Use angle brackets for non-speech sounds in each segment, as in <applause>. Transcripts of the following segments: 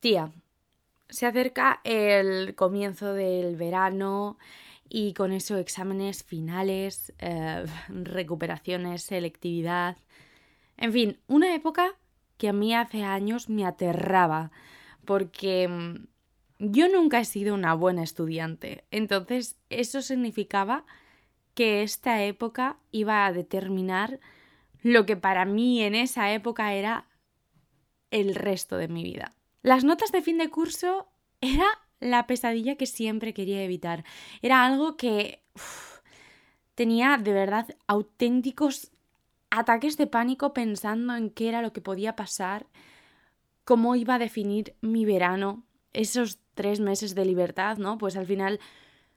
Tía, se acerca el comienzo del verano y con eso exámenes finales, eh, <laughs> recuperaciones, selectividad. En fin, una época que a mí hace años me aterraba porque mm, yo nunca he sido una buena estudiante. Entonces eso significaba que esta época iba a determinar lo que para mí en esa época era el resto de mi vida. Las notas de fin de curso era la pesadilla que siempre quería evitar. Era algo que tenía de verdad auténticos ataques de pánico pensando en qué era lo que podía pasar, cómo iba a definir mi verano, esos tres meses de libertad, ¿no? Pues al final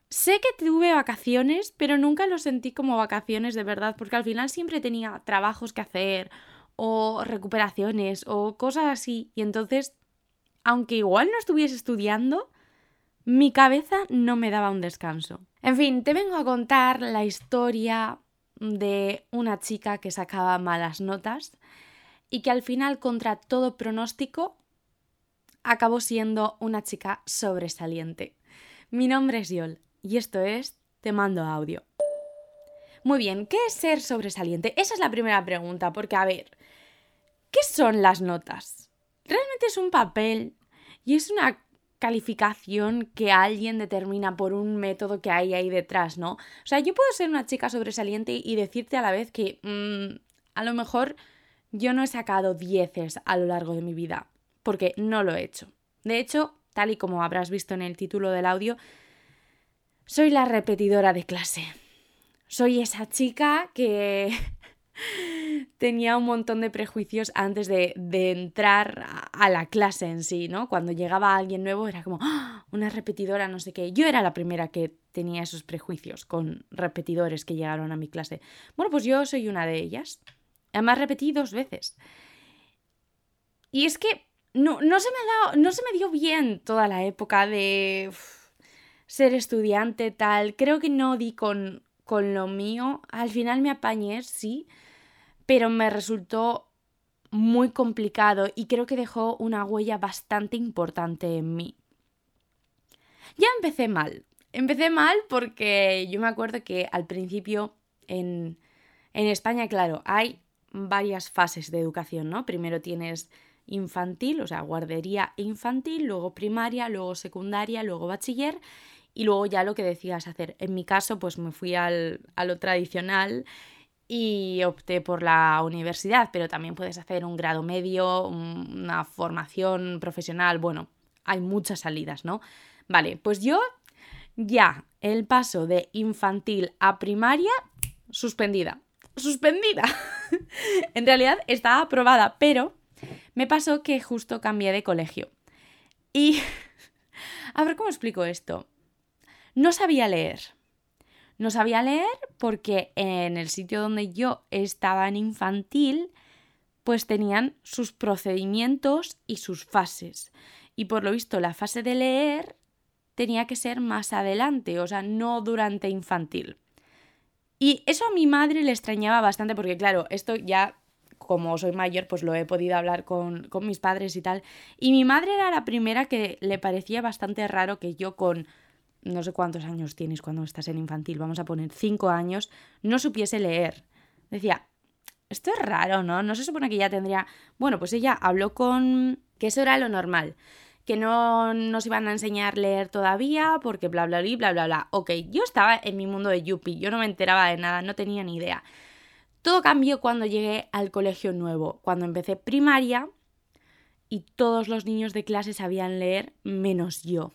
sé que tuve vacaciones, pero nunca lo sentí como vacaciones de verdad, porque al final siempre tenía trabajos que hacer o recuperaciones o cosas así. Y entonces, aunque igual no estuviese estudiando, mi cabeza no me daba un descanso. En fin, te vengo a contar la historia de una chica que sacaba malas notas y que al final, contra todo pronóstico, acabó siendo una chica sobresaliente. Mi nombre es Yol y esto es Te mando audio. Muy bien, ¿qué es ser sobresaliente? Esa es la primera pregunta, porque a ver, ¿qué son las notas? Realmente es un papel y es una calificación que alguien determina por un método que hay ahí detrás, ¿no? O sea, yo puedo ser una chica sobresaliente y decirte a la vez que mm, a lo mejor yo no he sacado dieces a lo largo de mi vida, porque no lo he hecho. De hecho, tal y como habrás visto en el título del audio, soy la repetidora de clase. Soy esa chica que <laughs> tenía un montón de prejuicios antes de, entrar a, la clase en sí, ¿no? Cuando llegaba alguien nuevo era como, ¡Ah! una repetidora, no sé qué. Yo era la primera que tenía esos prejuicios con repetidores que llegaron a mi clase. Bueno, pues yo soy una de ellas. Además repetí dos veces. Y es que no, no, se, me ha dado, no se me dio bien toda la época de ser estudiante, tal. Creo que no di con, con lo mío. Al final me apañé, sí pero me resultó muy complicado y creo que dejó una huella bastante importante en mí. Ya empecé mal. Empecé mal porque yo me acuerdo que al principio en, en España, claro, hay varias fases de educación, ¿no? Primero tienes infantil, o sea, guardería infantil, luego primaria, luego secundaria, luego bachiller y luego ya lo que decías hacer. En mi caso, pues me fui al, a lo tradicional y opté por la universidad, pero también puedes hacer un grado medio, una formación profesional, bueno, hay muchas salidas, ¿no? Vale, pues yo ya el paso de infantil a primaria, suspendida. Suspendida. <laughs> en realidad estaba aprobada, pero me pasó que justo cambié de colegio. Y... <laughs> a ver cómo explico esto. No sabía leer. No sabía leer porque en el sitio donde yo estaba en infantil, pues tenían sus procedimientos y sus fases. Y por lo visto la fase de leer tenía que ser más adelante, o sea, no durante infantil. Y eso a mi madre le extrañaba bastante porque, claro, esto ya, como soy mayor, pues lo he podido hablar con, con mis padres y tal. Y mi madre era la primera que le parecía bastante raro que yo con no sé cuántos años tienes cuando estás en infantil, vamos a poner cinco años, no supiese leer. Decía, esto es raro, ¿no? No se supone que ya tendría... Bueno, pues ella habló con... que eso era lo normal, que no nos iban a enseñar leer todavía porque bla, bla, bla, bla, bla, bla. Ok, yo estaba en mi mundo de Yuppie, yo no me enteraba de nada, no tenía ni idea. Todo cambió cuando llegué al colegio nuevo, cuando empecé primaria y todos los niños de clase sabían leer menos yo.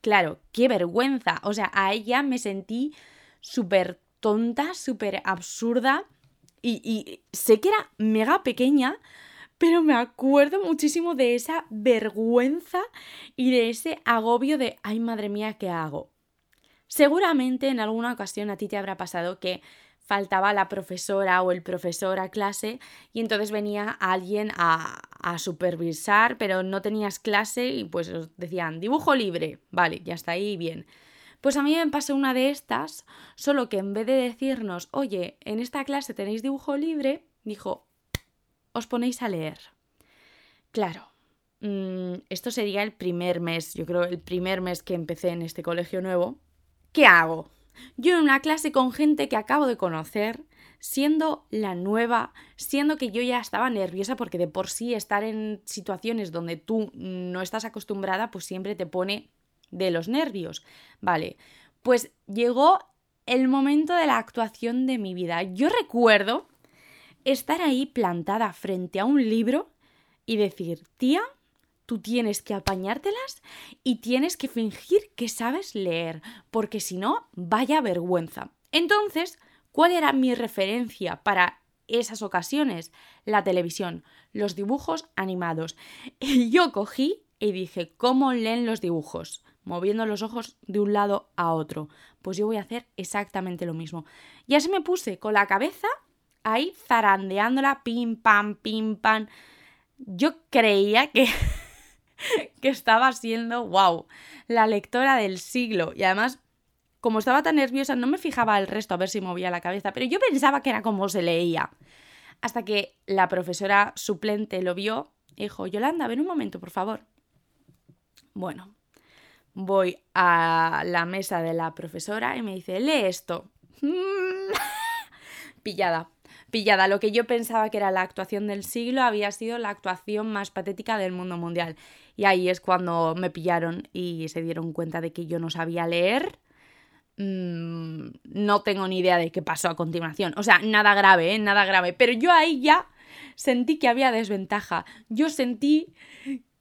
Claro, qué vergüenza. O sea, a ella me sentí súper tonta, súper absurda y, y, sé que era mega pequeña, pero me acuerdo muchísimo de esa vergüenza y de ese agobio de, ay madre mía, ¿qué hago? Seguramente en alguna ocasión a ti te habrá pasado que faltaba la profesora o el profesor a clase y entonces venía alguien a, a supervisar, pero no tenías clase y pues os decían dibujo libre, vale, ya está ahí bien. Pues a mí me pasó una de estas, solo que en vez de decirnos, oye, en esta clase tenéis dibujo libre, dijo, os ponéis a leer. Claro, mm, esto sería el primer mes, yo creo, el primer mes que empecé en este colegio nuevo. ¿Qué hago? Yo en una clase con gente que acabo de conocer, siendo la nueva, siendo que yo ya estaba nerviosa porque de por sí estar en situaciones donde tú no estás acostumbrada, pues siempre te pone de los nervios. Vale, pues llegó el momento de la actuación de mi vida. Yo recuerdo estar ahí plantada frente a un libro y decir, tía, tú tienes que apañártelas y tienes que fingir que sabes leer, porque si no, vaya vergüenza. Entonces, ¿cuál era mi referencia para esas ocasiones? La televisión, los dibujos animados. <laughs> Y yo cogí y dije, ¿cómo leen los dibujos? Moviendo los ojos de un lado a otro. Pues yo voy a hacer exactamente lo mismo. Y así me puse con la cabeza ahí zarandeándola, pim, pam, pim, pam. Yo creía que, <laughs> que estaba siendo, wow, la lectora del siglo. Y además, como estaba tan nerviosa, no me fijaba el resto a ver si movía la cabeza, pero yo pensaba que era como se leía. Hasta que la profesora suplente lo vio y dijo, Yolanda, ven un momento, por favor. Bueno, voy a la mesa de la profesora y me dice, lee esto. <laughs> Pillada pillada. Lo que yo pensaba que era la actuación del siglo había sido la actuación más patética del mundo mundial. Y ahí es cuando me pillaron y se dieron cuenta de que yo no sabía leer. Mm, no tengo ni idea de qué pasó a continuación. O sea, nada grave, ¿eh? Nada grave. Pero yo ahí ya sentí que había desventaja. Yo sentí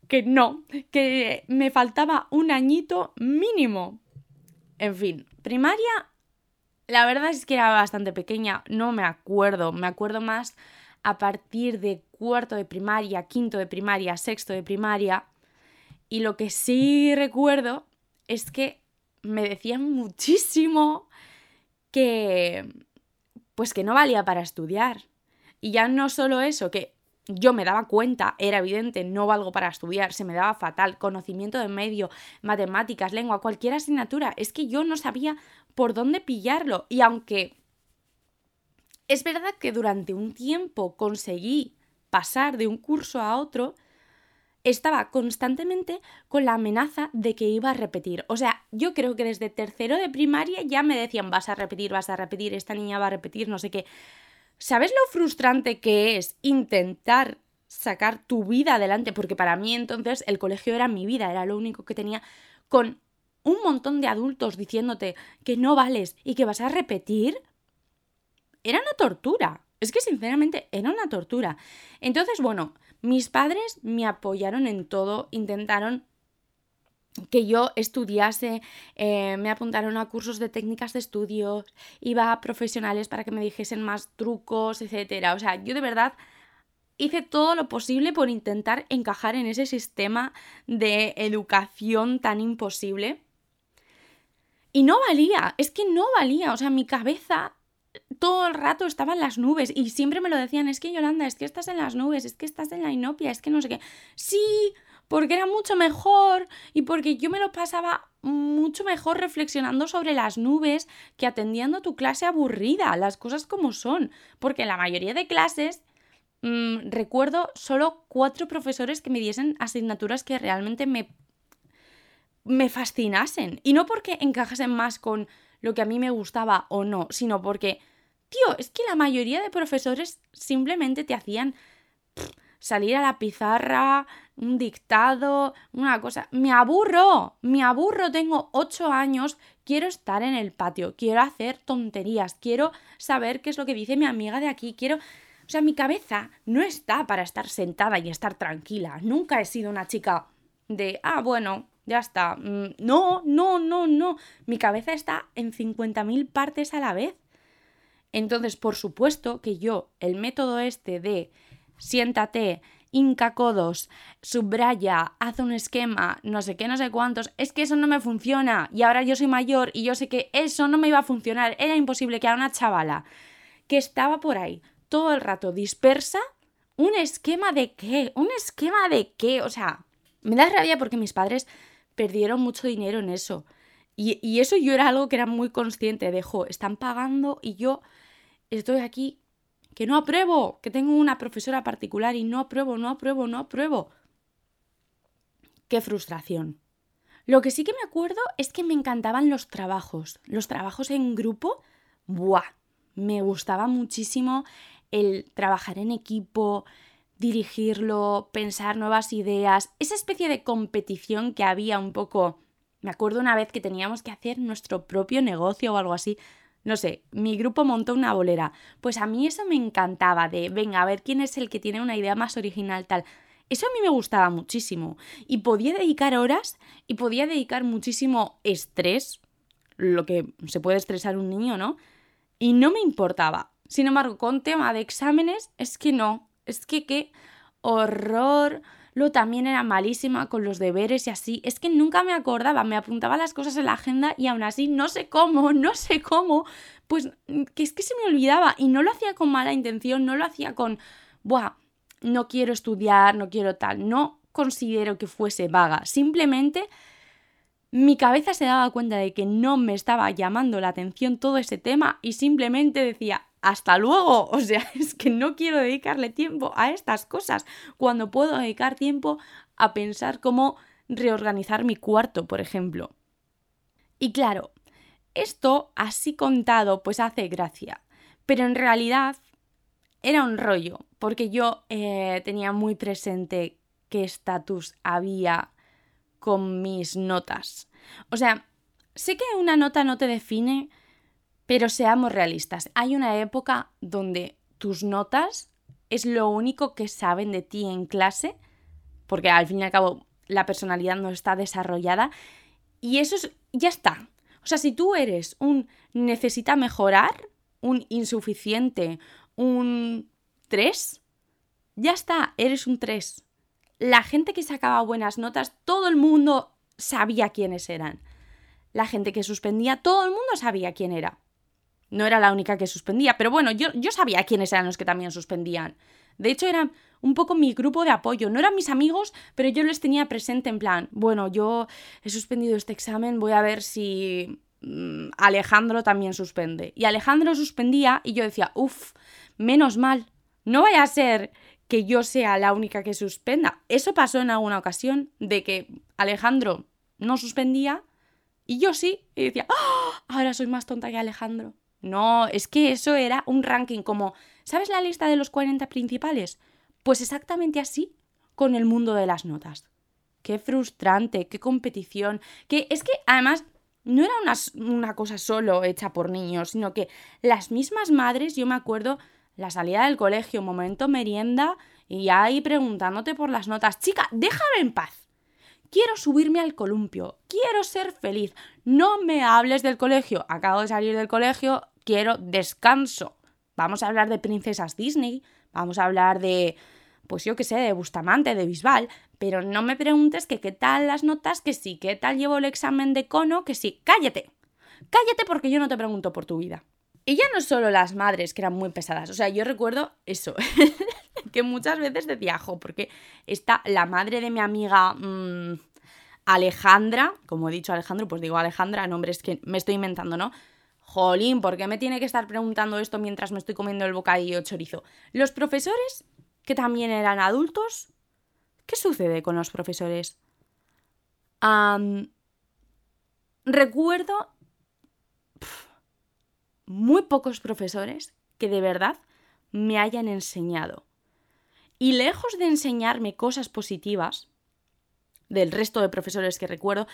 que no, que me faltaba un añito mínimo. En fin, primaria la verdad es que era bastante pequeña, no me acuerdo, me acuerdo más a partir de cuarto de primaria, quinto de primaria, sexto de primaria. Y lo que sí recuerdo es que me decían muchísimo que pues que no valía para estudiar. Y ya no solo eso, que yo me daba cuenta, era evidente, no valgo para estudiar, se me daba fatal, conocimiento de medio, matemáticas, lengua, cualquier asignatura, es que yo no sabía por dónde pillarlo. Y aunque es verdad que durante un tiempo conseguí pasar de un curso a otro, estaba constantemente con la amenaza de que iba a repetir. O sea, yo creo que desde tercero de primaria ya me decían vas a repetir, vas a repetir, esta niña va a repetir, no sé qué. ¿Sabes lo frustrante que es intentar sacar tu vida adelante? Porque para mí entonces el colegio era mi vida, era lo único que tenía con un montón de adultos diciéndote que no vales y que vas a repetir. Era una tortura. Es que sinceramente era una tortura. Entonces, bueno, mis padres me apoyaron en todo, intentaron que yo estudiase, eh, me apuntaron a cursos de técnicas de estudio, iba a profesionales para que me dijesen más trucos, etc. O sea, yo de verdad hice todo lo posible por intentar encajar en ese sistema de educación tan imposible. Y no valía, es que no valía, o sea, mi cabeza todo el rato estaba en las nubes y siempre me lo decían, es que Yolanda, es que estás en las nubes, es que estás en la inopia, es que no sé qué. Sí, porque era mucho mejor y porque yo me lo pasaba mucho mejor reflexionando sobre las nubes que atendiendo tu clase aburrida, las cosas como son, porque en la mayoría de clases mm, recuerdo solo cuatro profesores que me diesen asignaturas que realmente me, me fascinasen, y no porque encajasen más con lo que a mí me gustaba o no, sino porque, tío, es que la mayoría de profesores simplemente te hacían salir a la pizarra, un dictado, una cosa. Me aburro, me aburro, tengo ocho años, quiero estar en el patio, quiero hacer tonterías, quiero saber qué es lo que dice mi amiga de aquí, quiero... O sea, mi cabeza no está para estar sentada y estar tranquila. Nunca he sido una chica de, ah, bueno, ya está. Mm, no, no, no, no. Mi cabeza está en 50.000 partes a la vez. Entonces, por supuesto que yo, el método este de siéntate, hinca codos, subraya, haz un esquema, no sé qué, no sé cuántos, es que eso no me funciona y ahora yo soy mayor y yo sé que eso no me iba a funcionar, era imposible que a una chavala que estaba por ahí todo el rato dispersa, un esquema de qué, un esquema de qué, o sea, me da rabia porque mis padres perdieron mucho dinero en eso. Y, y eso yo era algo que era muy consciente de, jo, están pagando y yo estoy aquí que no apruebo, que tengo una profesora particular y no apruebo, no apruebo, no apruebo. qué frustración. Lo que sí que me acuerdo es que me encantaban los trabajos. Los trabajos en grupo, ¡buah! Me gustaba muchísimo el trabajar en equipo, dirigirlo, pensar nuevas ideas, esa especie de competición que había un poco. Me acuerdo una vez que teníamos que hacer nuestro propio negocio o algo así. No sé, mi grupo montó una bolera. Pues a mí eso me encantaba de, venga, a ver quién es el que tiene una idea más original tal. Eso a mí me gustaba muchísimo. Y podía dedicar horas y podía dedicar muchísimo estrés, lo que se puede estresar un niño, ¿no? Y no me importaba. Sin embargo, con tema de exámenes, es que no. Es que qué horror. Lo también era malísima con los deberes y así. Es que nunca me acordaba, me apuntaba las cosas en la agenda y aún así no sé cómo, <laughs> no sé cómo. Pues que es que se me olvidaba y no lo hacía con mala intención, no lo hacía con, buah, no quiero estudiar, no quiero tal, no considero que fuese vaga, simplemente mi cabeza se daba cuenta de que no me estaba llamando la atención todo ese tema y simplemente decía, hasta luego, <laughs> o sea, es que no quiero dedicarle tiempo a estas cosas cuando puedo dedicar tiempo a pensar cómo reorganizar mi cuarto, por ejemplo. Y claro, esto así contado pues hace gracia, pero en realidad era un rollo, porque yo eh, tenía muy presente qué estatus había con mis notas. O sea, sé que una nota no te define, pero seamos realistas. Hay una época donde tus notas es lo único que saben de ti en clase, porque al fin y al cabo la personalidad no está desarrollada, y eso es, ya está. O sea, si tú eres un necesita mejorar, un insuficiente, un 3, ya está, eres un 3. La gente que sacaba buenas notas, todo el mundo sabía quiénes eran. La gente que suspendía, todo el mundo sabía quién era. No era la única que suspendía, pero bueno, yo, yo sabía quiénes eran los que también suspendían. De hecho, eran un poco mi grupo de apoyo. No eran mis amigos, pero yo les tenía presente en plan, bueno, yo he suspendido este examen, voy a ver si mm, Alejandro también suspende. Y Alejandro suspendía y yo decía, uff, menos mal, no vaya a ser que yo sea la única que suspenda. Eso pasó en alguna ocasión, de que Alejandro no suspendía y yo sí, y decía, ¡Oh! ahora soy más tonta que Alejandro. No, es que eso era un ranking como, ¿sabes la lista de los 40 principales? Pues exactamente así con el mundo de las notas. Qué frustrante, qué competición, que es que además no era una, una cosa solo hecha por niños, sino que las mismas madres, yo me acuerdo, la salida del colegio, momento merienda y ahí preguntándote por las notas. Chica, déjame en paz. Quiero subirme al columpio, quiero ser feliz. No me hables del colegio. Acabo de salir del colegio, quiero descanso. Vamos a hablar de princesas Disney, vamos a hablar de, pues yo qué sé, de Bustamante, de Bisbal, pero no me preguntes que qué tal las notas, que sí, qué tal llevo el examen de cono, que sí. Cállate. Cállate porque yo no te pregunto por tu vida. Y ya no solo las madres, que eran muy pesadas. O sea, yo recuerdo eso, <laughs> que muchas veces decía, jo, porque está la madre de mi amiga mm, Alejandra, como he dicho Alejandro, pues digo Alejandra, nombres que me estoy inventando, ¿no? Jolín, ¿por qué me tiene que estar preguntando esto mientras me estoy comiendo el bocadillo chorizo? Los profesores, que también eran adultos, ¿qué sucede con los profesores? recuerdo muy pocos profesores que de verdad me hayan enseñado. Y lejos de enseñarme cosas positivas, del resto de profesores que recuerdo,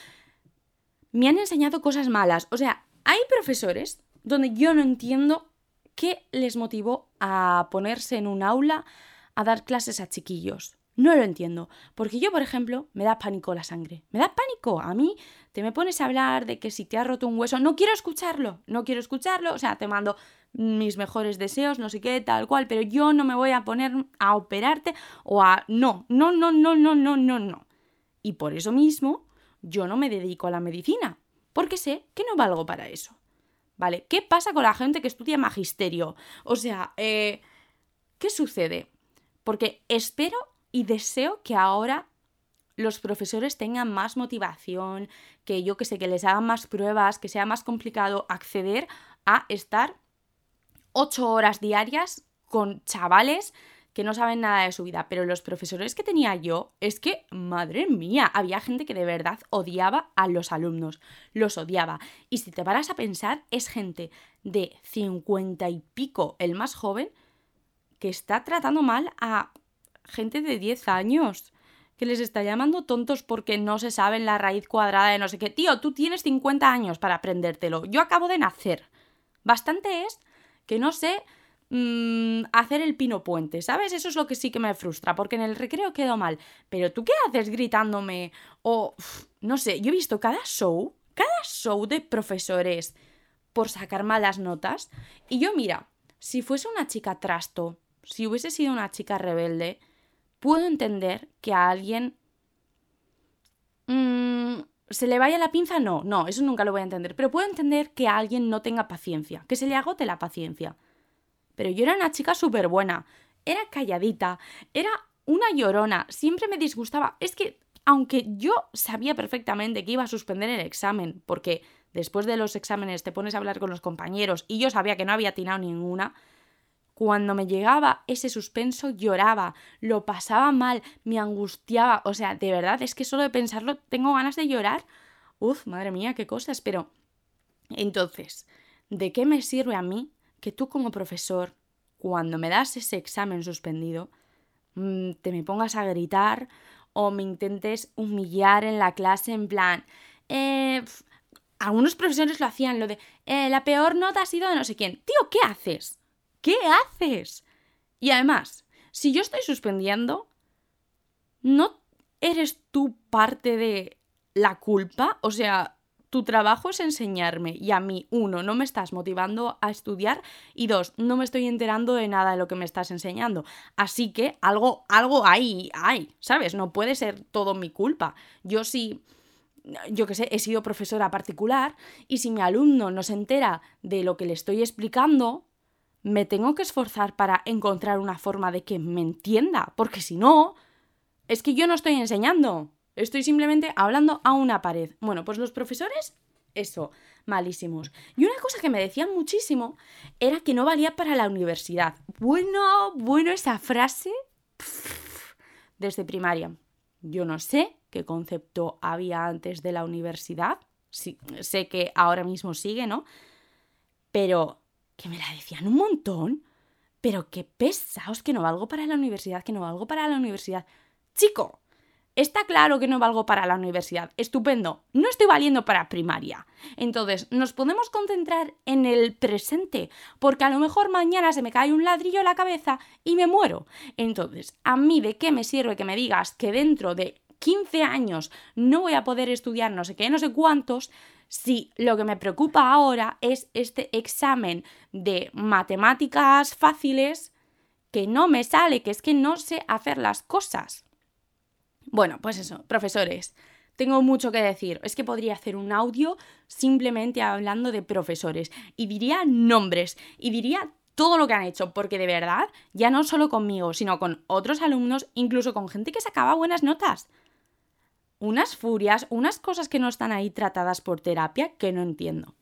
me han enseñado cosas malas. O sea, hay profesores donde yo no entiendo qué les motivó a ponerse en un aula a dar clases a chiquillos. No lo entiendo, porque yo, por ejemplo, me da pánico la sangre. Me da pánico. A mí te me pones a hablar de que si te has roto un hueso, no quiero escucharlo, no quiero escucharlo, o sea, te mando mis mejores deseos, no sé qué, tal cual, pero yo no me voy a poner a operarte o a... No, no, no, no, no, no, no, no. Y por eso mismo yo no me dedico a la medicina, porque sé que no valgo para eso. ¿Vale? ¿Qué pasa con la gente que estudia magisterio? O sea, eh, ¿qué sucede? Porque espero y deseo que ahora los profesores tengan más motivación, que yo que sé, que les hagan más pruebas, que sea más complicado acceder a estar ocho horas diarias con chavales que no saben nada de su vida, pero los profesores que tenía yo, es que, madre mía, había gente que de verdad odiaba a los alumnos, los odiaba. Y si te paras a pensar, es gente de 50 y pico, el más joven, que está tratando mal a gente de 10 años que les está llamando tontos porque no se saben la raíz cuadrada de no sé qué. Tío, tú tienes 50 años para aprendértelo. Yo acabo de nacer. Bastante es que no sé mmm, hacer el pino puente, ¿sabes? Eso es lo que sí que me frustra, porque en el recreo quedo mal. Pero tú qué haces gritándome o... no sé, yo he visto cada show, cada show de profesores por sacar malas notas. Y yo, mira, si fuese una chica trasto, si hubiese sido una chica rebelde, puedo entender que a alguien mm, se le vaya la pinza, no, no, eso nunca lo voy a entender, pero puedo entender que alguien no tenga paciencia, que se le agote la paciencia. Pero yo era una chica súper buena, era calladita, era una llorona, siempre me disgustaba. Es que, aunque yo sabía perfectamente que iba a suspender el examen, porque después de los exámenes te pones a hablar con los compañeros y yo sabía que no había atinado ninguna, cuando me llegaba ese suspenso lloraba, lo pasaba mal, me angustiaba, o sea, de verdad, es que solo de pensarlo tengo ganas de llorar. Uf, madre mía, qué cosas, pero... Entonces, ¿de qué me sirve a mí que tú como profesor, cuando me das ese examen suspendido, mm, te me pongas a gritar o me intentes humillar en la clase en plan... Eh, algunos profesores lo hacían, lo de eh, la peor nota ha sido de no sé quién. Tío, ¿qué haces? ¿Qué haces? Y además, si yo estoy suspendiendo, ¿no eres tú parte de la culpa? O sea, tu trabajo es enseñarme y a mí, uno, no me estás motivando a estudiar y dos, no me estoy enterando de nada de lo que me estás enseñando. Así que algo, algo ahí hay, ¿sabes? No puede ser todo mi culpa. Yo sí yo qué sé, he sido profesora particular y si mi alumno no se entera de lo que le estoy explicando, me tengo que esforzar para encontrar una forma de que me entienda, porque si no, es que yo no estoy enseñando, estoy simplemente hablando a una pared. Bueno, pues los profesores, eso, malísimos. Y una cosa que me decían muchísimo era que no valía para la universidad. Bueno, bueno, esa frase desde primaria. Yo no sé qué concepto había antes de la universidad. Sí, sé que ahora mismo sigue, ¿no? Pero que me la decían un montón, pero qué pesados que no valgo para la universidad, que no valgo para la universidad. Chico, está claro que no valgo para la universidad, estupendo, no estoy valiendo para primaria. Entonces, nos podemos concentrar en el presente, porque a lo mejor mañana se me cae un ladrillo en la cabeza y me muero. Entonces, ¿a mí de qué me sirve que me digas que dentro de 15 años no voy a poder estudiar no sé qué, no sé cuántos, si lo que me preocupa ahora es este examen de matemáticas fáciles que no me sale, que es que no sé hacer las cosas. Bueno, pues eso, profesores, tengo mucho que decir. Es que podría hacer un audio simplemente hablando de profesores y diría nombres y diría todo lo que han hecho, porque de verdad, ya no solo conmigo, sino con otros alumnos, incluso con gente que sacaba buenas notas unas furias, unas cosas que no están ahí tratadas por terapia que no entiendo.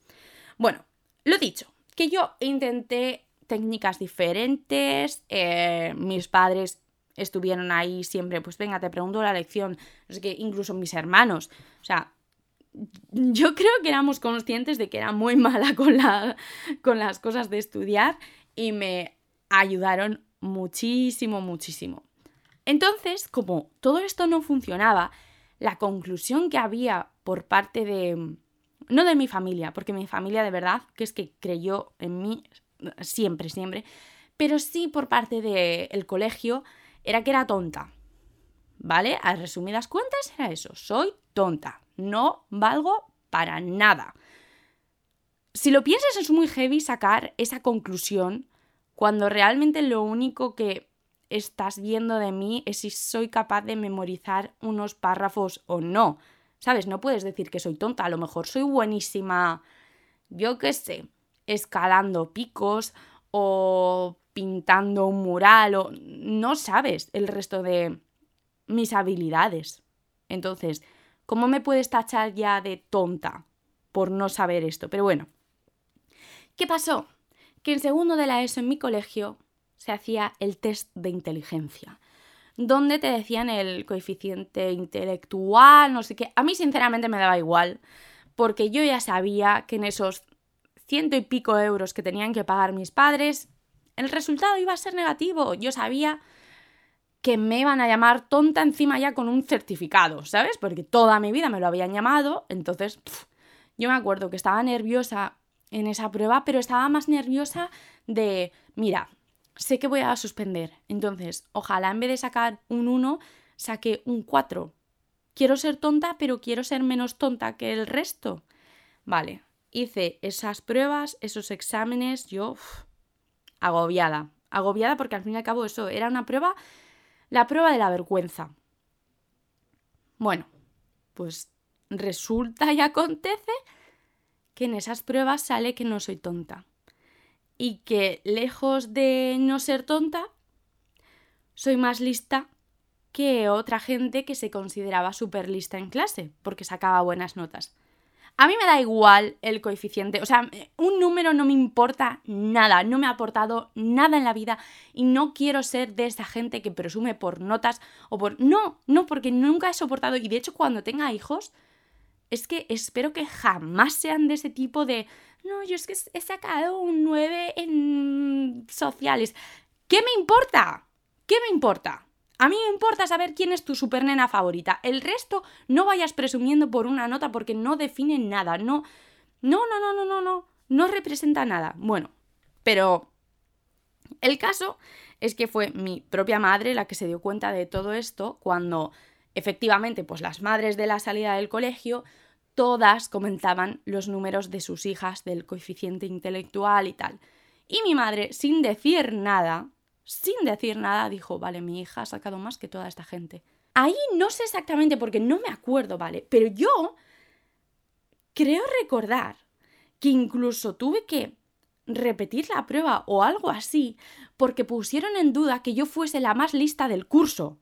Bueno, lo dicho, que yo intenté técnicas diferentes, eh, mis padres estuvieron ahí siempre, pues venga, te pregunto la lección, sé qué, incluso mis hermanos, o sea, yo <laughs> creo que éramos conscientes de que era muy mala con, la, con las cosas de estudiar y me ayudaron muchísimo, muchísimo. Entonces, como todo esto no funcionaba, la conclusión que había por parte de... No de mi familia, porque mi familia de verdad que es que creyó en mí siempre, siempre, pero sí por parte del colegio era que era tonta. ¿Vale? A resumidas cuentas era eso, soy tonta, no valgo para nada. Si lo piensas es muy heavy sacar esa conclusión cuando realmente lo único que estás viendo de mí es si soy capaz de memorizar unos párrafos o no. ¿Sabes? No puedes decir que soy tonta, a lo mejor soy buenísima, yo qué sé, escalando picos o pintando un mural o no sabes el resto de mis habilidades. Entonces, ¿cómo me puedes tachar ya de tonta por no saber esto? Pero bueno, ¿qué pasó? Que en segundo de la ESO en mi colegio se hacía el test de inteligencia, donde te decían el coeficiente intelectual, no sé qué. A mí sinceramente me daba igual, porque yo ya sabía que en esos ciento y pico euros que tenían que pagar mis padres, el resultado iba a ser negativo. Yo sabía que me iban a llamar tonta encima ya con un certificado, ¿sabes? Porque toda mi vida me lo habían llamado, entonces yo me acuerdo que estaba nerviosa en esa prueba, pero estaba más nerviosa de, mira, sé que voy a suspender, entonces ojalá en vez de sacar un 1, saque un 4. Quiero ser tonta, pero quiero ser menos tonta que el resto. Vale, hice esas pruebas, esos exámenes, yo agobiada, agobiada porque al fin y al cabo eso era una prueba la prueba de la vergüenza. Bueno, pues resulta y acontece que en esas pruebas sale que no soy tonta. Y que lejos de no ser tonta, soy más lista que otra gente que se consideraba súper lista en clase, porque sacaba buenas notas. A mí me da igual el coeficiente, o sea, un número no me importa nada, no me ha aportado nada en la vida y no quiero ser de esa gente que presume por notas o por... No, no, porque nunca he soportado y de hecho cuando tenga hijos, es que espero que jamás sean de ese tipo de... No, yo es que he sacado un 9 en sociales. ¿Qué me importa? ¿Qué me importa? A mí me importa saber quién es tu supernena favorita. El resto no vayas presumiendo por una nota porque no define nada. No, no, no, no, no, no, no. No representa nada. Bueno, pero el caso es que fue mi propia madre la que se dio cuenta de todo esto cuando efectivamente, pues las madres de la salida del colegio, todas comentaban los números de sus hijas del coeficiente intelectual y tal. Y mi madre, sin decir nada, sin decir nada, dijo, vale, mi hija ha sacado más que toda esta gente. Ahí no sé exactamente porque no me acuerdo, ¿vale? Pero yo creo recordar que incluso tuve que repetir la prueba o algo así porque pusieron en duda que yo fuese la más lista del curso.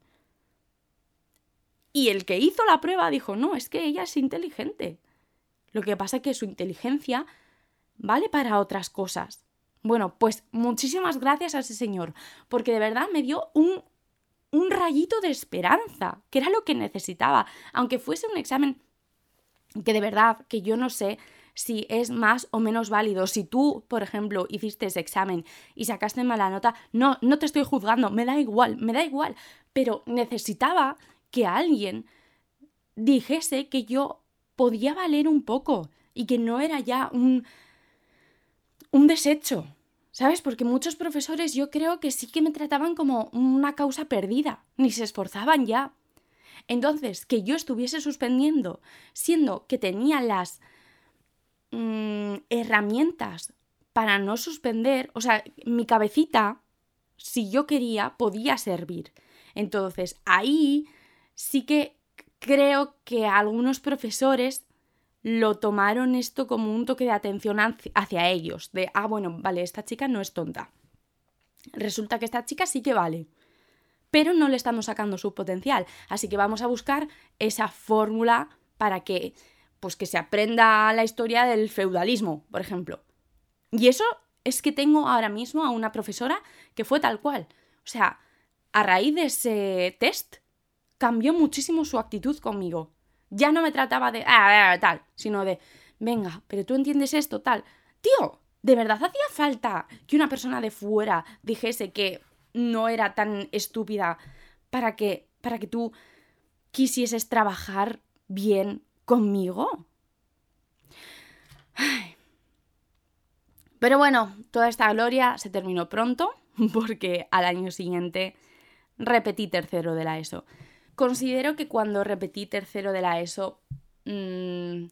Y el que hizo la prueba dijo, no, es que ella es inteligente. Lo que pasa es que su inteligencia vale para otras cosas. Bueno, pues muchísimas gracias a ese señor, porque de verdad me dio un, un rayito de esperanza, que era lo que necesitaba, aunque fuese un examen que de verdad, que yo no sé si es más o menos válido. Si tú, por ejemplo, hiciste ese examen y sacaste mala nota, no, no te estoy juzgando, me da igual, me da igual, pero necesitaba que alguien dijese que yo podía valer un poco y que no era ya un un desecho, ¿sabes? Porque muchos profesores yo creo que sí que me trataban como una causa perdida, ni se esforzaban ya. Entonces, que yo estuviese suspendiendo, siendo que tenía las mm, herramientas para no suspender, o sea, mi cabecita, si yo quería, podía servir. Entonces, ahí sí que creo que algunos profesores lo tomaron esto como un toque de atención hacia ellos, de, ah, bueno, vale, esta chica no es tonta. Resulta que esta chica sí que vale, pero no le estamos sacando su potencial, así que vamos a buscar esa fórmula para que, pues que se aprenda la historia del feudalismo, por ejemplo. Y eso es que tengo ahora mismo a una profesora que fue tal cual. O sea, a raíz de ese test, cambió muchísimo su actitud conmigo. Ya no me trataba de, ah, tal, sino de, venga, pero tú entiendes esto, tal. Tío, ¿de verdad hacía falta que una persona de fuera dijese que no era tan estúpida para que, para que tú quisieses trabajar bien conmigo? Pero bueno, toda esta gloria se terminó pronto <laughs> porque al año siguiente repetí tercero de la ESO. Considero que cuando repetí tercero de la ESO, mm,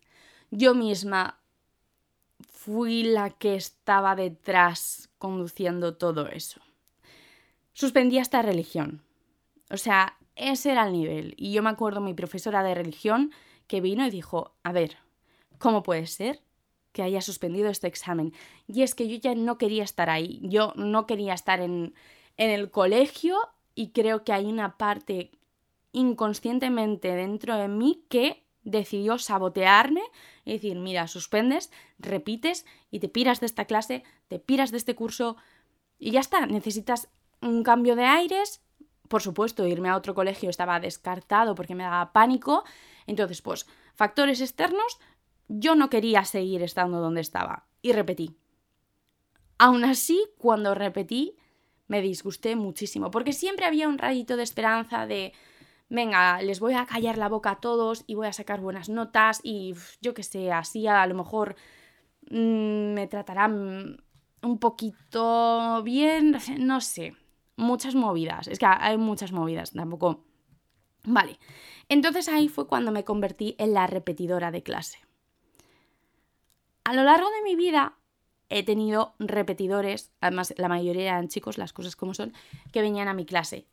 yo misma fui la que estaba detrás conduciendo todo eso. Suspendí hasta religión. O sea, ese era el nivel. Y yo me acuerdo mi profesora de religión que vino y dijo, a ver, ¿cómo puede ser que haya suspendido este examen? Y es que yo ya no quería estar ahí. Yo no quería estar en, en el colegio y creo que hay una parte inconscientemente dentro de mí que decidió sabotearme y decir, mira, suspendes, repites y te piras de esta clase, te piras de este curso Y ya está, necesitas un cambio de aires. Por supuesto, irme a otro colegio estaba descartado porque me daba pánico. Entonces, pues, factores externos, yo no quería seguir estando donde estaba. Y repetí. Aún así, cuando repetí, me disgusté muchísimo, porque siempre había un rayito de esperanza de, venga, les voy a callar la boca a todos y voy a sacar buenas notas y yo qué sé, así a lo mejor mm, me tratarán un poquito bien, no sé, muchas movidas, es que hay muchas movidas, tampoco... Vale, entonces ahí fue cuando me convertí en la repetidora de clase. A lo largo de mi vida he tenido repetidores, además la mayoría eran chicos, las cosas como son, que venían a mi clase.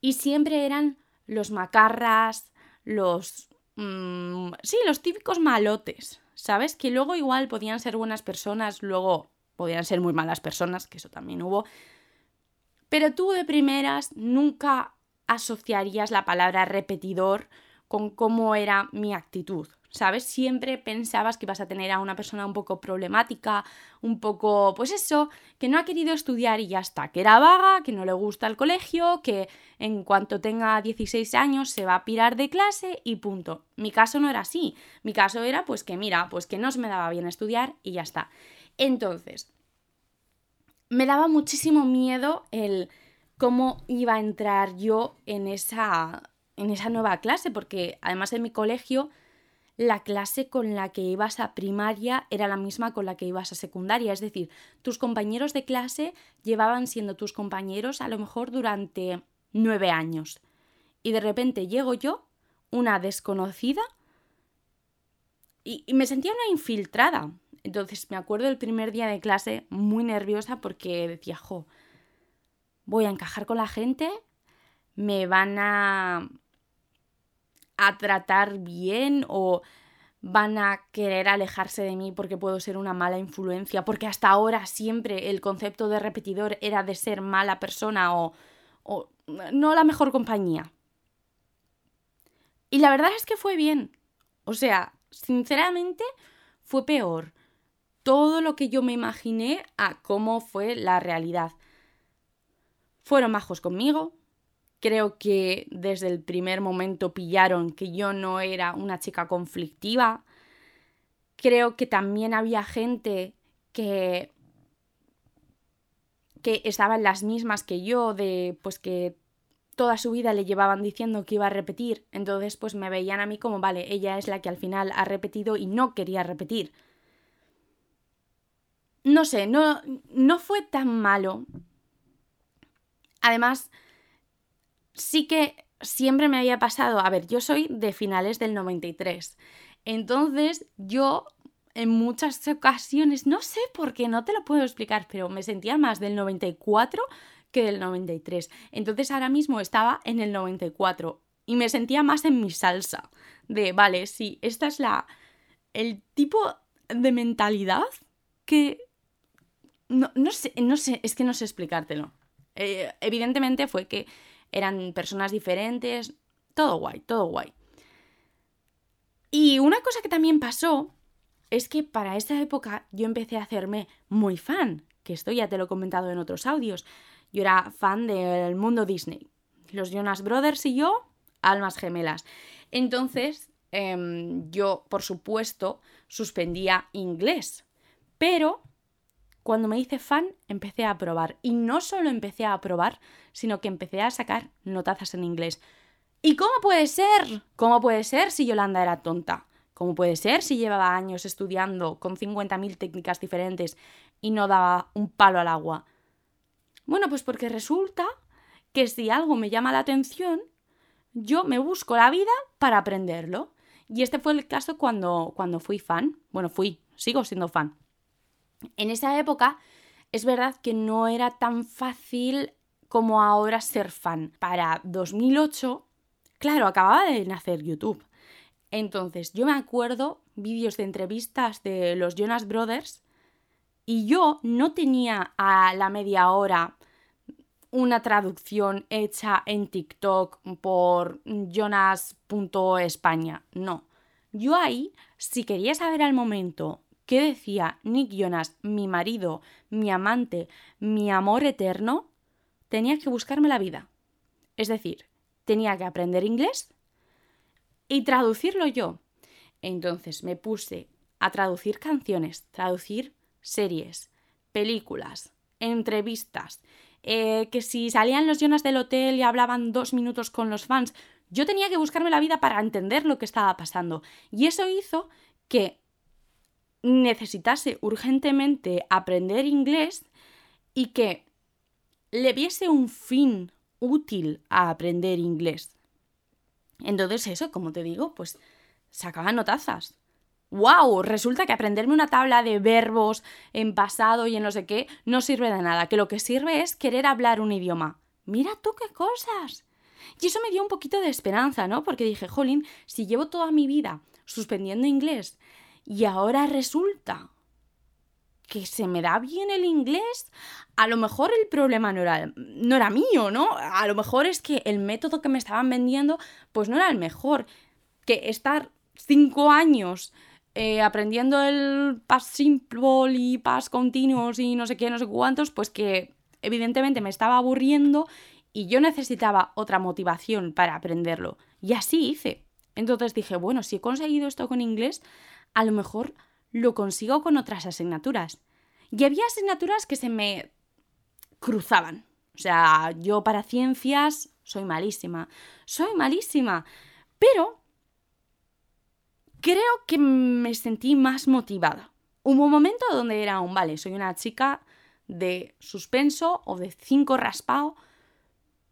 Y siempre eran los macarras, los... Mm, sí, los típicos malotes, ¿sabes? Que luego igual podían ser buenas personas, luego podían ser muy malas personas, que eso también hubo. Pero tú de primeras nunca asociarías la palabra repetidor con cómo era mi actitud, ¿sabes? Siempre pensabas que ibas a tener a una persona un poco problemática, un poco, pues eso, que no ha querido estudiar y ya está, que era vaga, que no le gusta el colegio, que en cuanto tenga 16 años se va a pirar de clase y punto. Mi caso no era así, mi caso era pues que mira, pues que no se me daba bien estudiar y ya está. Entonces, me daba muchísimo miedo el cómo iba a entrar yo en esa, en esa nueva clase, porque además en mi colegio la clase con la que ibas a primaria era la misma con la que ibas a secundaria. Es decir, tus compañeros de clase llevaban siendo tus compañeros a lo mejor durante nueve años. Y de repente llego yo, una desconocida, y, me sentía una infiltrada. Entonces me acuerdo del primer día de clase muy nerviosa porque decía, jo, voy a encajar con la gente, me van a a tratar bien o van a querer alejarse de mí porque puedo ser una mala influencia, porque hasta ahora siempre el concepto de repetidor era de ser mala persona o, o no la mejor compañía. Y la verdad es que fue bien. O sea, sinceramente fue peor todo lo que yo me imaginé a cómo fue la realidad. Fueron majos conmigo, Creo que desde el primer momento pillaron que yo no era una chica conflictiva. Creo que también había gente que que estaba en las mismas que yo, de pues que toda su vida le llevaban diciendo que iba a repetir, entonces pues me veían a mí como, vale, ella es la que al final ha repetido y no quería repetir. No sé, no, no fue tan malo. Además, sí que siempre me había pasado, a ver, yo soy de finales del 93, entonces yo en muchas ocasiones, no sé por qué, no te lo puedo explicar, pero me sentía más del 94 que del 93. Entonces ahora mismo estaba en el 94 y me sentía más en mi salsa de, vale, sí, esta es la el tipo de mentalidad que no, sé, no sé, es que no sé explicártelo. Eh, evidentemente fue que eran personas diferentes, todo guay, todo guay. Y una cosa que también pasó es que para esta época yo empecé a hacerme muy fan, que esto ya te lo he comentado en otros audios. Yo era fan del mundo Disney. Los Jonas Brothers y yo, almas gemelas. Entonces, em, yo, por supuesto, suspendía inglés. Pero cuando me hice fan, empecé a probar. Y no solo empecé a probar, sino que empecé a sacar notazas en inglés. ¿Y cómo puede ser? ¿Cómo puede ser si Yolanda era tonta? ¿Cómo puede ser si llevaba años estudiando con 50.000 técnicas diferentes y no daba un palo al agua? Bueno, pues porque resulta que si algo me llama la atención, yo me busco la vida para aprenderlo. Y este fue el caso cuando, cuando fui fan. Bueno, fui, sigo siendo fan. En esa época es verdad que no era tan fácil como ahora ser fan. Para 2008, claro, acababa de nacer YouTube. Entonces, yo me acuerdo vídeos de entrevistas de los Jonas Brothers y yo no tenía a la media hora una traducción hecha en TikTok por jonas.españa. No. Yo ahí, si quería saber al momento qué decía Nick Jonas, mi marido, mi amante, mi amor eterno, tenía que buscarme la vida. Es decir, tenía que aprender inglés y traducirlo yo. Entonces me puse a traducir canciones, traducir series, películas, entrevistas, eh, que si salían los Jonas del hotel y hablaban dos minutos con los fans, yo tenía que buscarme la vida para entender lo que estaba pasando. Y eso hizo que necesitase urgentemente aprender inglés y que le viese un fin útil a aprender inglés. Entonces eso, como te digo, pues sacaba notazas. ¡Wow! Resulta que aprenderme una tabla de verbos en pasado y en no sé qué no sirve de nada, que lo que sirve es querer hablar un idioma. Mira tú qué cosas. Y eso me dio un poquito de esperanza, ¿no? Porque dije, jolín, si llevo toda mi vida suspendiendo inglés y ahora resulta que se me da bien el inglés, a lo mejor el problema no era, no era mío, ¿no? A lo mejor es que el método que me estaban vendiendo pues no era el mejor. Que estar cinco años eh, aprendiendo el past simple y past continuos y no sé qué, no sé cuántos, pues que evidentemente me estaba aburriendo y yo necesitaba otra motivación para aprenderlo. Y así hice. Entonces dije, bueno, si he conseguido esto con inglés, a lo mejor lo consigo con otras asignaturas. Y había asignaturas que se me cruzaban. O sea, yo para ciencias soy malísima. Soy malísima. Pero creo que me sentí más motivada. Hubo un momento donde era un, vale, soy una chica de suspenso o de cinco raspado,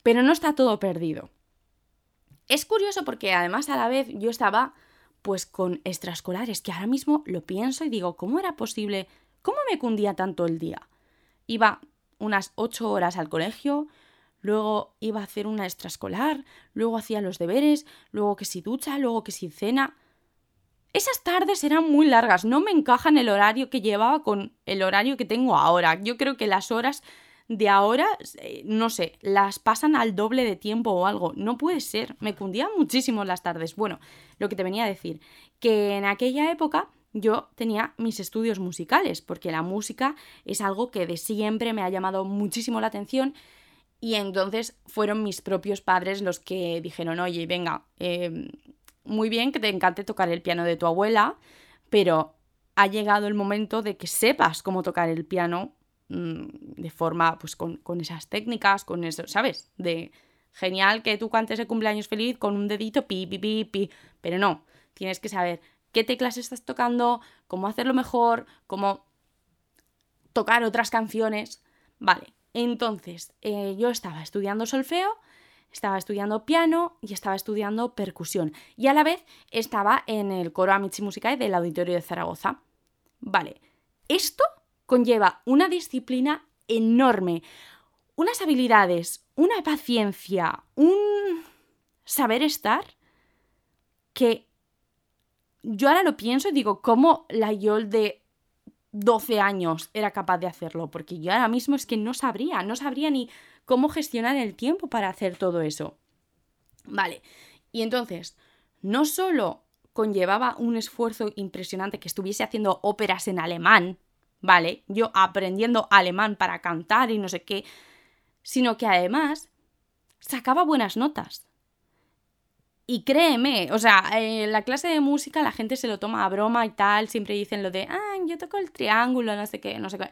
pero no está todo perdido. Es curioso porque además a la vez yo estaba pues con extraescolares, que ahora mismo lo pienso y digo, ¿cómo era posible? ¿Cómo me cundía tanto el día? Iba unas ocho horas al colegio, luego iba a hacer una extraescolar, luego hacía los deberes, luego que si ducha, luego que si cena. Esas tardes eran muy largas, no me encajan el horario que llevaba con el horario que tengo ahora. Yo creo que las horas de ahora, eh, no sé, las pasan al doble de tiempo o algo. No puede ser, me cundían muchísimo las tardes. Bueno, lo que te venía a decir, que en aquella época yo tenía mis estudios musicales, porque la música es algo que de siempre me ha llamado muchísimo la atención y entonces fueron mis propios padres los que dijeron, oye, venga, em, muy bien que te encante tocar el piano de tu abuela, pero ha llegado el momento de que sepas cómo tocar el piano de forma, pues con, esas técnicas, con eso, ¿sabes? De genial que tú cantes el cumpleaños feliz con un dedito pi, pi, pi, pi, pero no, tienes que saber qué teclas estás tocando, cómo hacerlo mejor, cómo tocar otras canciones. Vale, entonces eh, yo estaba estudiando solfeo, estaba estudiando piano y estaba estudiando percusión. Y a la vez estaba en el coro Amici Musicae del Auditorio de Zaragoza. Vale, esto conlleva una disciplina enorme, unas habilidades, una paciencia, un saber estar que yo ahora lo pienso y digo, ¿cómo la Yol de 12 años era capaz de hacerlo? Porque yo ahora mismo es que no sabría, no sabría ni cómo gestionar el tiempo para hacer todo eso. Vale, y entonces, no solo conllevaba un esfuerzo impresionante que estuviese haciendo óperas en alemán, ¿vale? Yo aprendiendo alemán para cantar y no sé qué, sino que además sacaba buenas notas. Y créeme, o sea, en la clase de música la gente se lo toma a broma y tal, siempre dicen lo de, ah, yo toco el triángulo, no sé qué, no sé qué.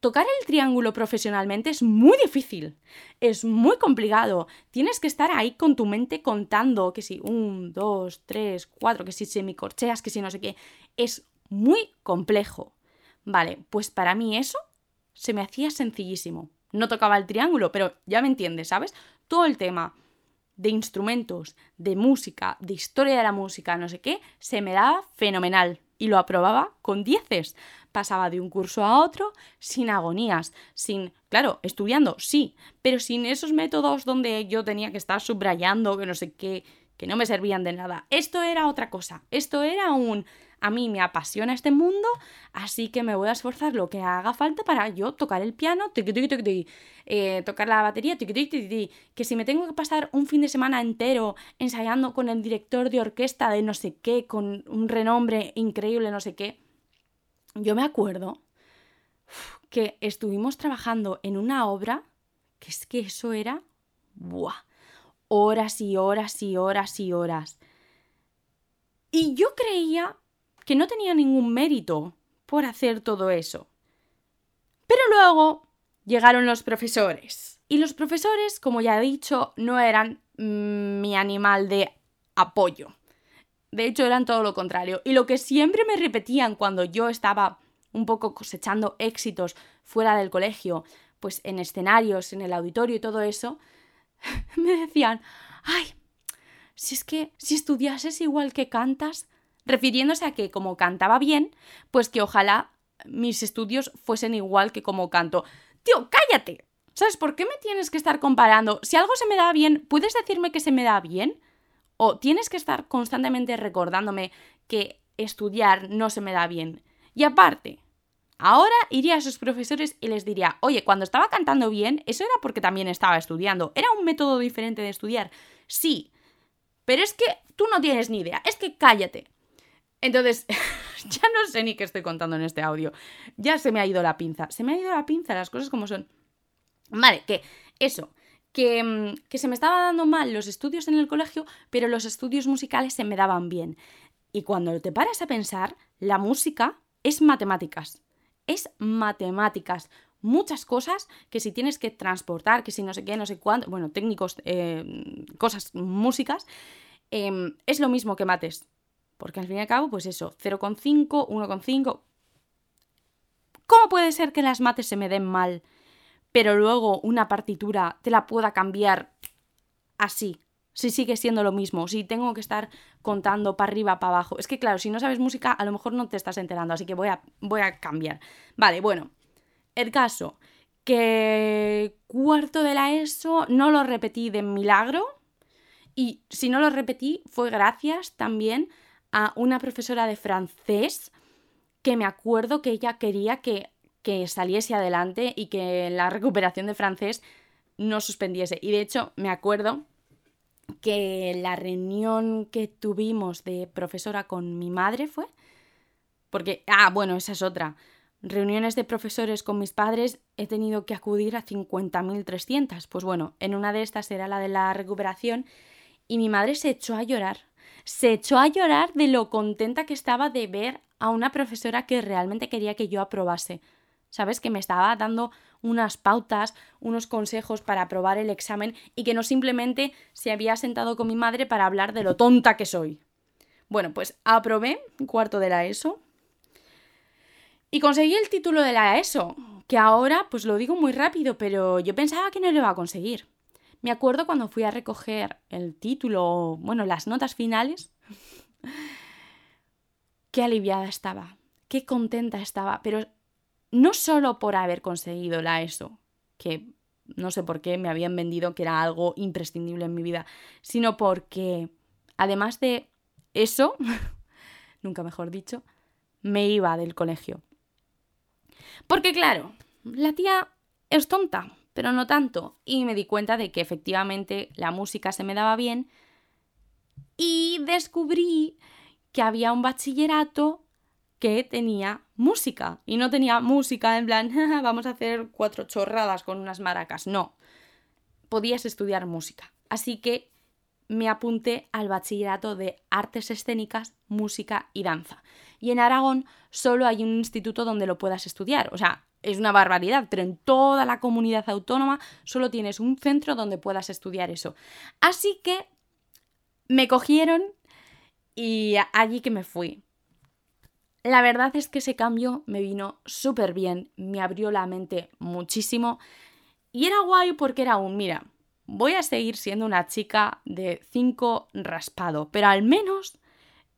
Tocar el triángulo profesionalmente es muy difícil, es muy complicado. Tienes que estar ahí con tu mente contando que si un, dos, tres, cuatro, que si semicorcheas, que si no sé qué. Es muy complejo. Vale, pues para mí eso se me hacía sencillísimo. No tocaba el triángulo, pero ya me entiendes, ¿sabes? Todo el tema de instrumentos, de música, de historia de la música, no sé qué, se me daba fenomenal y lo aprobaba con dieces. Pasaba de un curso a otro sin agonías, sin, claro, estudiando, sí, pero sin esos métodos donde yo tenía que estar subrayando, que no sé qué, que no me servían de nada. Esto era otra cosa. Esto era un a mí me apasiona este mundo, así que me voy a esforzar lo que haga falta para yo tocar el piano, eh, tocar la batería, que si me tengo que pasar un fin de semana entero ensayando con el director de orquesta de no sé qué, con un renombre increíble, no sé qué, yo me acuerdo que estuvimos trabajando en una obra que es que eso era, ¡buah! Horas y horas y horas y horas. Y yo creía que no tenía ningún mérito por hacer todo eso. Pero luego llegaron los profesores. Y los profesores, como ya he dicho, no eran mm, mi animal de apoyo. De hecho, eran todo lo contrario. Y lo que siempre me repetían cuando yo estaba un poco cosechando éxitos fuera del colegio, pues en escenarios, en el auditorio y todo eso, <laughs> me decían, ay, si es que si estudiases igual que cantas, refiriéndose a que como cantaba bien, pues que ojalá mis estudios fuesen igual que como canto. Tío, cállate. ¿Sabes por qué me tienes que estar comparando? Si algo se me da bien, ¿puedes decirme que se me da bien? ¿O tienes que estar constantemente recordándome que estudiar no se me da bien? Y aparte, ahora iría a sus profesores y les diría, oye, cuando estaba cantando bien, eso era porque también estaba estudiando. Era un método diferente de estudiar. Sí, pero es que tú no tienes ni idea. Es que cállate. Entonces, <laughs> ya no sé ni qué estoy contando en este audio. Ya se me ha ido la pinza. Se me ha ido la pinza, las cosas como son. Vale, que eso, que, mm, que, se me estaba dando mal los estudios en el colegio, pero los estudios musicales se me daban bien. Y cuando te paras a pensar, la música es matemáticas. Es matemáticas. Muchas cosas que si tienes que transportar, que si no sé qué, no sé cuánto, bueno, técnicos, eh, cosas, músicas, em, es lo mismo que mates. Porque al fin y al cabo, pues eso, 0,5, 1,5. ¿Cómo puede ser que las mates se me den mal, pero luego una partitura te la pueda cambiar así? Si sigue siendo lo mismo, si tengo que estar contando para arriba, para abajo. Es que claro, si no sabes música, a lo mejor no te estás enterando, así que voy a, voy a cambiar. Vale, bueno, el caso, que cuarto de la ESO no lo repetí de milagro. Y si no lo repetí, fue gracias también a una profesora de francés que me acuerdo que ella quería que, que saliese adelante y que la recuperación de francés no suspendiese. Y de hecho, me acuerdo que la reunión que tuvimos de profesora con mi madre fue. Porque, ah, bueno, esa es otra. Reuniones de profesores con mis padres he tenido que acudir a 50.300. Pues bueno, en una de estas era la de la recuperación y mi madre se echó a llorar se echó a llorar de lo contenta que estaba de ver a una profesora que realmente quería que yo aprobase. ¿Sabes? Que me estaba dando unas pautas, unos consejos para aprobar el examen y que no simplemente se había sentado con mi madre para hablar de lo tonta que soy. Bueno, pues aprobé cuarto de la ESO y conseguí el título de la ESO, que ahora pues lo digo muy rápido, pero yo pensaba que no lo iba a conseguir. Me acuerdo cuando fui a recoger el título, bueno, las notas finales, <laughs> qué aliviada estaba, qué contenta estaba, pero no solo por haber conseguido la ESO, que no sé por qué me habían vendido que era algo imprescindible en mi vida, sino porque además de eso, <laughs> nunca mejor dicho, me iba del colegio. Porque claro, la tía es tonta pero no tanto. Y me di cuenta de que efectivamente la música se me daba bien y descubrí que había un bachillerato que tenía música y no tenía música en plan <laughs> vamos a hacer cuatro chorradas con unas maracas, no. Podías estudiar música. Así que me apunté al bachillerato de artes escénicas, música y danza. Y en Aragón solo hay un instituto donde lo puedas estudiar. O sea, es una barbaridad, pero en toda la comunidad autónoma solo tienes un centro donde puedas estudiar eso. Así que me cogieron y allí que me fui. La verdad es que ese cambio me vino súper bien, me abrió la mente muchísimo y era guay porque era un, mira, voy a seguir siendo una chica de 5 raspado, pero al menos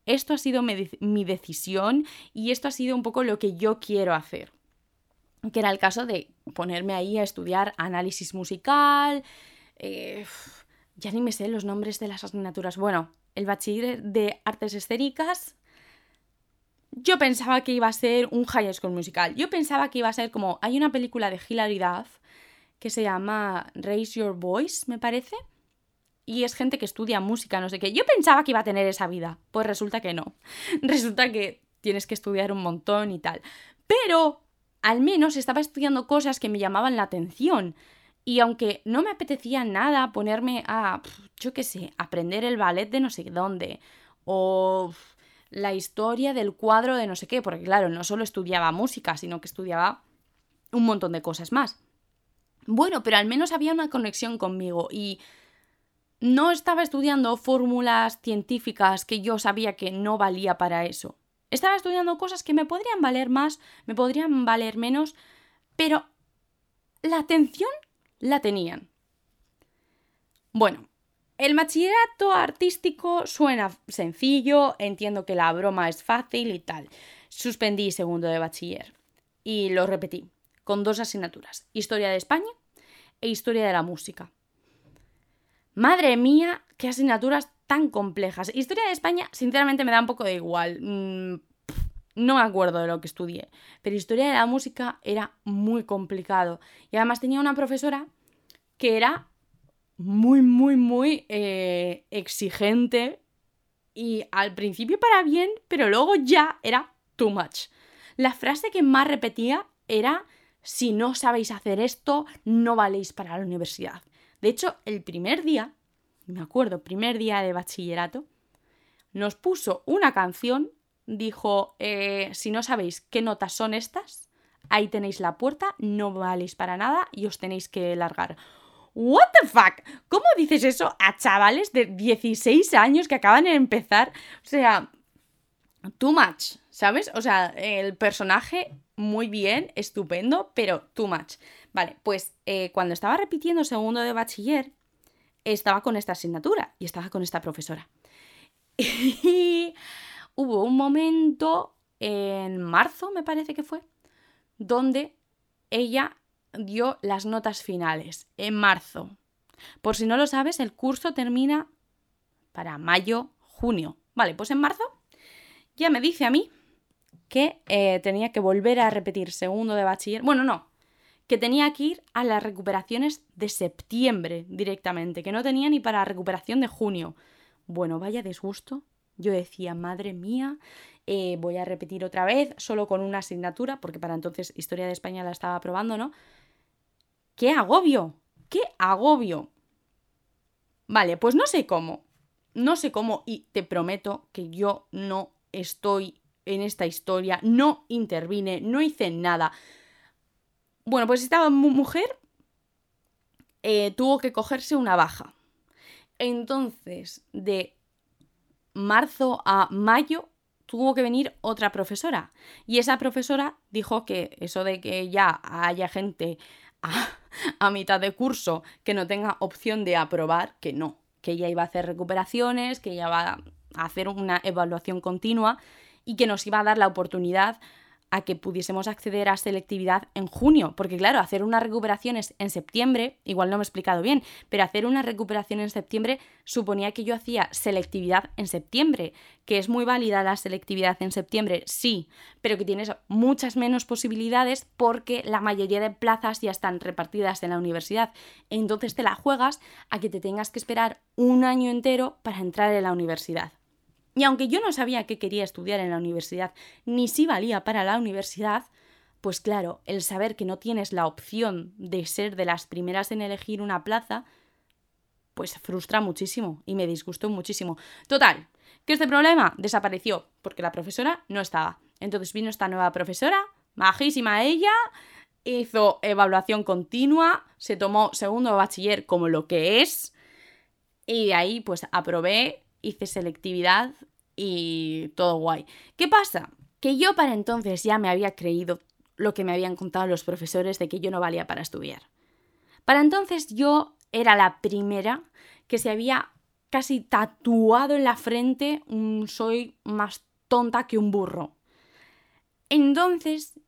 esto ha sido mi decisión y esto ha sido un poco lo que yo quiero hacer que era el caso de ponerme ahí a estudiar análisis musical, eh, ya ni me sé los nombres de las asignaturas. Bueno, el bachiller de artes escénicas, yo pensaba que iba a ser un high school musical. Yo pensaba que iba a ser como, hay una película de hilaridad que se llama Raise Your Voice, me parece. Y es gente que estudia música, no sé qué. Yo pensaba que iba a tener esa vida. Pues resulta que no. <laughs> Resulta que tienes que estudiar un montón y tal. Pero al menos estaba estudiando cosas que me llamaban la atención. Y aunque no me apetecía nada ponerme a, yo qué sé, aprender el ballet de no sé dónde, o la historia del cuadro de no sé qué, porque claro, no solo estudiaba música, sino que estudiaba un montón de cosas más. Bueno, pero al menos había una conexión conmigo y no estaba estudiando fórmulas científicas que yo sabía que no valía para eso. Estaba estudiando cosas que me podrían valer más, me podrían valer menos, pero la atención la tenían. Bueno, el bachillerato artístico suena sencillo, entiendo que la broma es fácil y tal. Suspendí segundo de bachiller y lo repetí con dos asignaturas, Historia de España e Historia de la Música. Madre mía, qué asignaturas tan complejas. Historia de España, sinceramente, me da un poco de igual. Mm, no me acuerdo de lo que estudié. Pero Historia de la Música era muy complicado. Y además tenía una profesora que era muy, muy, muy eh, exigente. Y al principio para bien, pero luego ya era too much. La frase que más repetía era si no sabéis hacer esto, no valéis para la universidad. De hecho, el primer día, me acuerdo, primer día de bachillerato, nos puso una canción, dijo, eh, si no sabéis qué notas son estas, ahí tenéis la puerta, no valéis para nada y os tenéis que largar. ¿What the fuck? ¿Cómo dices eso a chavales de 16 años que acaban de empezar? O sea, too much, ¿sabes? O sea, el personaje muy bien, estupendo, pero too much. Vale, pues eh, cuando estaba repitiendo segundo de bachiller, estaba con esta asignatura y estaba con esta profesora. <laughs> Y hubo un momento en marzo, me parece que fue, donde ella dio las notas finales, en marzo. Por si no lo sabes, el curso termina para mayo, junio. Vale, pues en marzo ya me dice a mí que eh, tenía que volver a repetir segundo de bachiller. Bueno, no, que tenía que ir a las recuperaciones de septiembre directamente, que no tenía ni para recuperación de junio. Bueno, vaya disgusto. Yo decía, madre mía, eh, voy a repetir otra vez, solo con una asignatura, porque para entonces Historia de España la estaba probando, ¿no? ¡Qué agobio! ¡Qué agobio! Vale, pues no sé cómo. No sé cómo y te prometo que yo no estoy en esta historia, no intervine, no hice nada. Bueno, pues esta mujer eh, tuvo que cogerse una baja. Entonces, de marzo a mayo tuvo que venir otra profesora. Y esa profesora dijo que eso de que ya haya gente a, a, mitad de curso que no tenga opción de aprobar, que no, que ella iba a hacer recuperaciones, que ella va a hacer una evaluación continua y que nos iba a dar la oportunidad a que pudiésemos acceder a selectividad en junio, porque claro, hacer unas recuperaciones en septiembre, igual no me he explicado bien, pero hacer una recuperación en septiembre suponía que yo hacía selectividad en septiembre, que es muy válida la selectividad en septiembre, sí, pero que tienes muchas menos posibilidades porque la mayoría de plazas ya están repartidas en la universidad, entonces te la juegas a que te tengas que esperar un año entero para entrar en la universidad. Y aunque yo no sabía qué quería estudiar en la universidad, ni si valía para la universidad, pues claro, el saber que no tienes la opción de ser de las primeras en elegir una plaza, pues frustra muchísimo y me disgustó muchísimo. Total, que este problema desapareció porque la profesora no estaba. Entonces vino esta nueva profesora, majísima ella, hizo evaluación continua, se tomó segundo bachiller como lo que es y de ahí pues aprobé hice selectividad y todo guay. ¿Qué pasa? Que yo para entonces ya me había creído lo que me habían contado los profesores de que yo no valía para estudiar. Para entonces yo era la primera que se había casi tatuado en la frente un soy más tonta que un burro. Entonces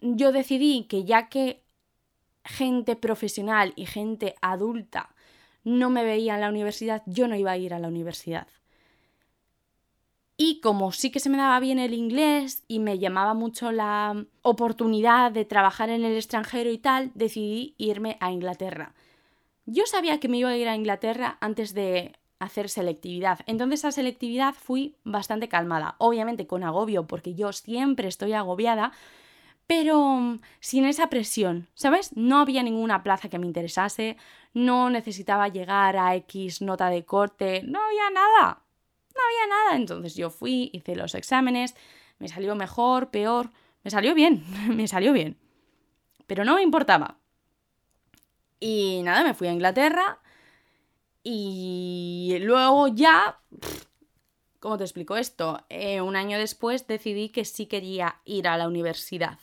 yo decidí que ya que gente profesional y gente adulta no me veía en la universidad, yo no iba a ir a la universidad. Y como sí que se me daba bien el inglés y me llamaba mucho la oportunidad de trabajar en el extranjero y tal, decidí irme a Inglaterra. Yo sabía que me iba a ir a Inglaterra antes de hacer selectividad. Entonces a selectividad fui bastante calmada, obviamente con agobio, porque yo siempre estoy agobiada, pero mm, sin esa presión, ¿sabes? No había ninguna plaza que me interesase, no necesitaba llegar a X nota de corte, no había nada, no había nada. Entonces yo fui, hice los exámenes, me salió mejor, peor, me salió bien, <laughs> me salió bien. Pero no me importaba. Y nada, me fui a Inglaterra y luego ya... ¿Cómo te explico esto? Eh, un año después decidí que sí quería ir a la universidad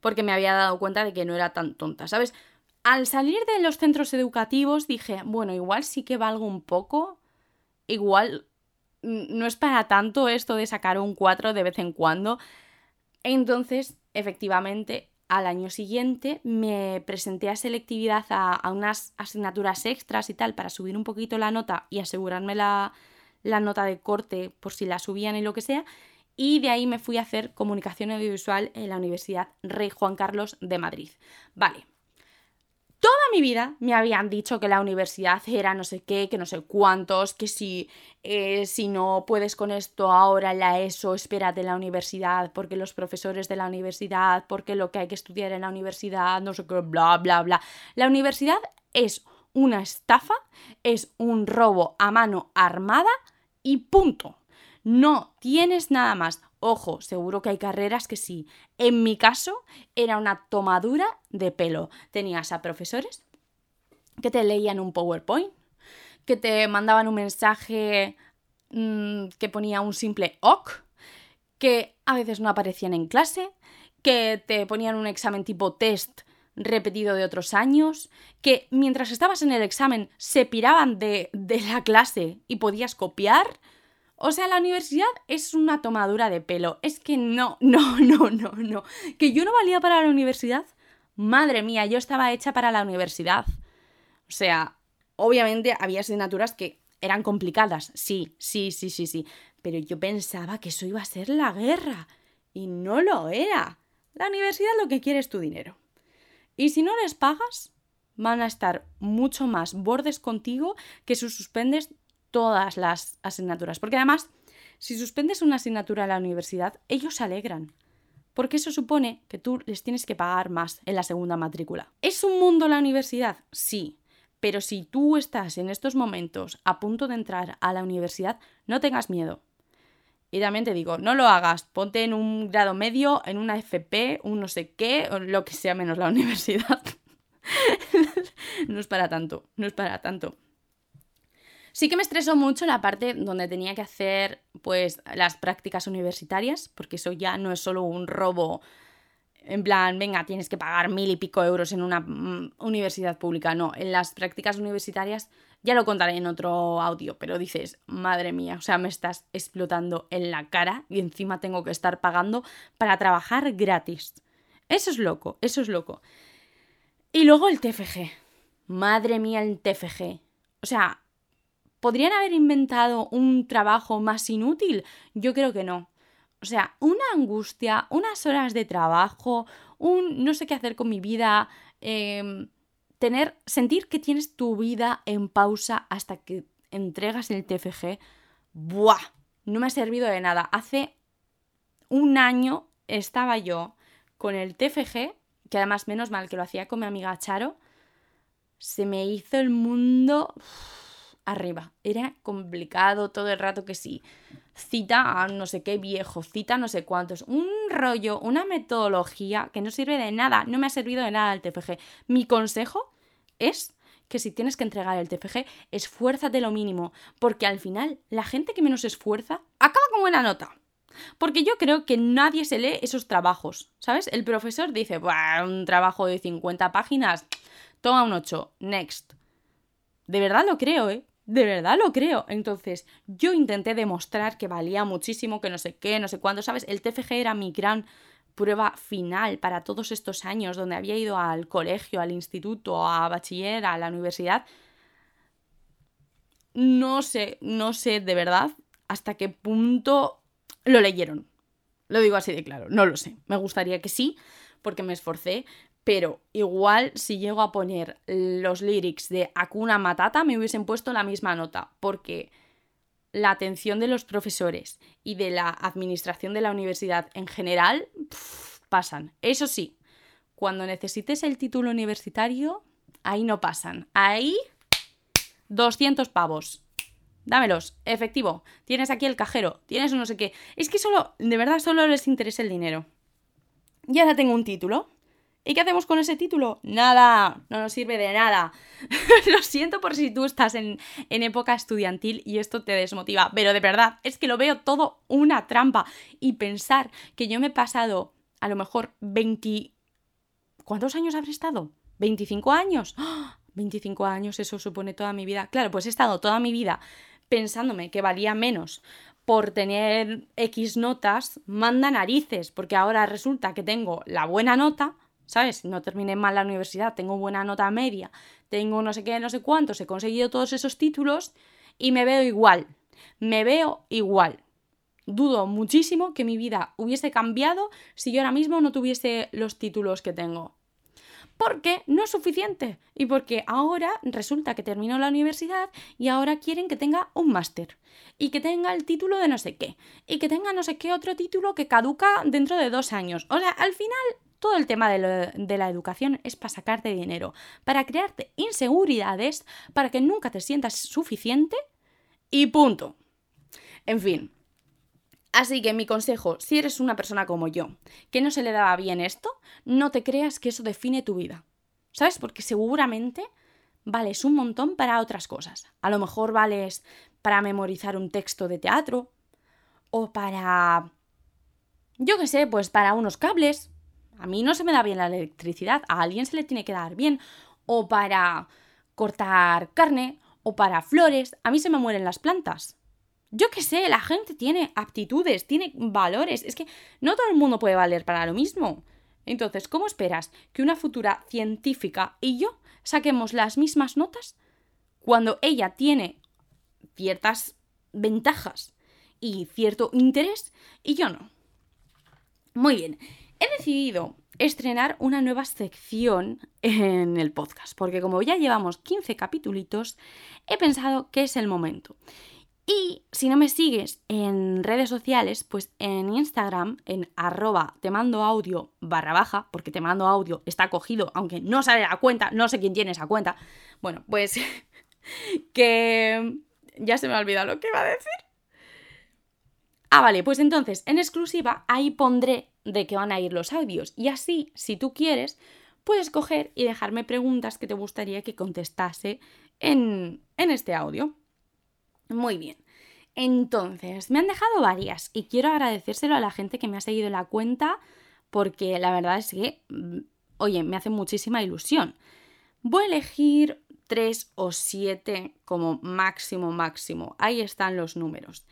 porque me había dado cuenta de que no era tan tonta, ¿sabes? Al salir de los centros educativos dije, bueno, igual sí que valgo un poco, igual no es para tanto esto de sacar un 4 de vez en cuando. Entonces, efectivamente, al año siguiente me presenté a selectividad a, a, unas asignaturas extras y tal para subir un poquito la nota y asegurarme la, la nota de corte por si la subían y lo que sea y de ahí me fui a hacer comunicación audiovisual en la Universidad Rey Juan Carlos de Madrid. Vale. Toda mi vida me habían dicho que la universidad era no sé qué, que no sé cuántos, que si, eh, si no puedes con esto ahora la ESO, espérate la universidad, porque los profesores de la universidad, porque lo que hay que estudiar en la universidad, no sé qué, bla, bla, bla. La universidad es una estafa, es un robo a mano armada y punto. No tienes nada más. Ojo, seguro que hay carreras que sí. En mi caso era una tomadura de pelo. Tenías a profesores que te leían un PowerPoint, que te mandaban un mensaje mm, que ponía un simple OK, que a veces no aparecían en clase, que te ponían un examen tipo test repetido de otros años, que mientras estabas en el examen se piraban de, de la clase y podías copiar. O sea, la universidad es una tomadura de pelo. Es que no, no, no, no, no. Que yo no valía para la universidad. Madre mía, yo estaba hecha para la universidad. O sea, obviamente había asignaturas que eran complicadas. Sí, sí, sí, sí, sí. Pero yo pensaba que eso iba a ser la guerra. Y no lo era. La universidad lo que quiere es tu dinero. Y si no les pagas, van a estar mucho más bordes contigo que si suspendes todas las asignaturas. Porque además, si suspendes una asignatura en la universidad, ellos se alegran. Porque eso supone que tú les tienes que pagar más en la segunda matrícula. ¿Es un mundo la universidad? Sí. Pero si tú estás en estos momentos a punto de entrar a la universidad, no tengas miedo. Y también te digo, no lo hagas, ponte en un grado medio, en una FP, un no sé qué, o lo que sea menos la <laughs> universidad. no es para tanto, no es para tanto. Sí que me estresó mucho la parte donde tenía que hacer pues las prácticas universitarias, porque eso ya no es solo un robo en plan, venga, tienes que pagar mil y pico euros en una mm, universidad pública. No, en las prácticas universitarias ya lo contaré en otro audio, pero dices, madre mía, o sea, me estás explotando en la cara y encima tengo que estar pagando para trabajar gratis. Eso es loco, eso es loco. Y luego el TFG. Madre mía, el TFG. O sea, ¿Podrían haber inventado un trabajo más inútil? Yo creo que no. O sea, una angustia, unas horas de trabajo, un no sé qué hacer con mi vida, em, tener, sentir que tienes tu vida en pausa hasta que entregas el TFG, ¡buah! No me ha servido de nada. Hace un año estaba yo con el TFG, que además menos mal que lo hacía con mi amiga Charo, se me hizo el mundo arriba. Era complicado todo el rato que sí. Cita a no sé qué viejo, cita a no sé cuántos. Un rollo, una metodología que no sirve de nada. No me ha servido de nada el TFG. Mi consejo es que si tienes que entregar el TFG, esfuérzate lo mínimo. Porque al final, la gente que menos esfuerza acaba con buena nota. Porque yo creo que nadie se lee esos trabajos, ¿sabes? El profesor dice, un trabajo de 50 páginas, toma un 8, next. De verdad lo creo, ¿eh? De verdad lo creo. Entonces, yo intenté demostrar que valía muchísimo, que no sé qué, no sé cuándo, ¿sabes? El TFG era mi gran prueba final para todos estos años donde había ido al colegio, al instituto, a bachiller, a la universidad. No sé, no sé de verdad hasta qué punto lo leyeron. Lo digo así de claro, no lo sé. Me gustaría que sí, porque me esforcé, pero igual si llego a poner los lyrics de Akuna Matata me hubiesen puesto la misma nota, porque la atención de los profesores y de la administración de la universidad en general pasan. Eso sí, cuando necesites el título universitario, ahí no pasan. Ahí 200 pavos. Dámelos, efectivo. Tienes aquí el cajero, tienes no sé qué. Es que solo, de verdad, solo les interesa el dinero. Y ahora tengo un título. ¿Y qué hacemos con ese título? Nada, no nos sirve de nada. <laughs> lo siento por si tú estás en, en, época estudiantil y esto te desmotiva, pero de verdad, es que lo veo todo una trampa. Y pensar que yo me he pasado a lo mejor 20... ¿Cuántos años habré estado? ¿25 años? <gasps> 25 años, eso supone toda mi vida. Claro, pues he estado toda mi vida pensándome que valía menos por tener X notas, manda narices, porque ahora resulta que tengo la buena nota, ¿sabes? No terminé mal la universidad, tengo buena nota media, tengo no sé qué, no sé cuántos, he conseguido todos esos títulos y me veo igual, me veo igual. Dudo muchísimo que mi vida hubiese cambiado si yo ahora mismo no tuviese los títulos que tengo porque no es suficiente y porque ahora resulta que terminó la universidad y ahora quieren que tenga un máster y que tenga el título de no sé qué y que tenga no sé qué otro título que caduca dentro de dos años. O sea, al final todo el tema de, la educación es para sacarte dinero, para crearte inseguridades, para que nunca te sientas suficiente y punto. En fin, Así que mi consejo, si eres una persona como yo, que no se le daba bien esto, no te creas que eso define tu vida. ¿Sabes? Porque seguramente vales un montón para otras cosas. A lo mejor vales para memorizar un texto de teatro o para... Yo qué sé, pues para unos cables. A mí no se me da bien la electricidad, a alguien se le tiene que dar bien. O para cortar carne o para flores. A mí se me mueren las plantas. Yo qué sé, la gente tiene aptitudes, tiene valores. Es que no todo el mundo puede valer para lo mismo. Entonces, ¿cómo esperas que una futura científica y yo saquemos las mismas notas cuando ella tiene ciertas ventajas y cierto interés y yo no? Muy bien, he decidido estrenar una nueva sección en el podcast, porque como ya llevamos 15 capítulos, he pensado que es el momento. Y si no me sigues en redes sociales, pues en Instagram, en arroba te mando audio barra baja, porque te mando audio está cogido, aunque no sale la cuenta, no sé quién tiene esa cuenta. Bueno, pues <laughs> que ya se me ha olvidado lo que iba a decir. Ah, vale, pues entonces en exclusiva ahí pondré de qué van a ir los audios. Y así, si tú quieres, puedes coger y dejarme preguntas que te gustaría que contestase en, en este audio. Muy bien. Entonces, me han dejado varias y quiero agradecérselo a la gente que me ha seguido la cuenta porque la verdad es que, mm, oye, me hace muchísima ilusión. Voy a elegir tres o siete como máximo, máximo. Ahí están los números.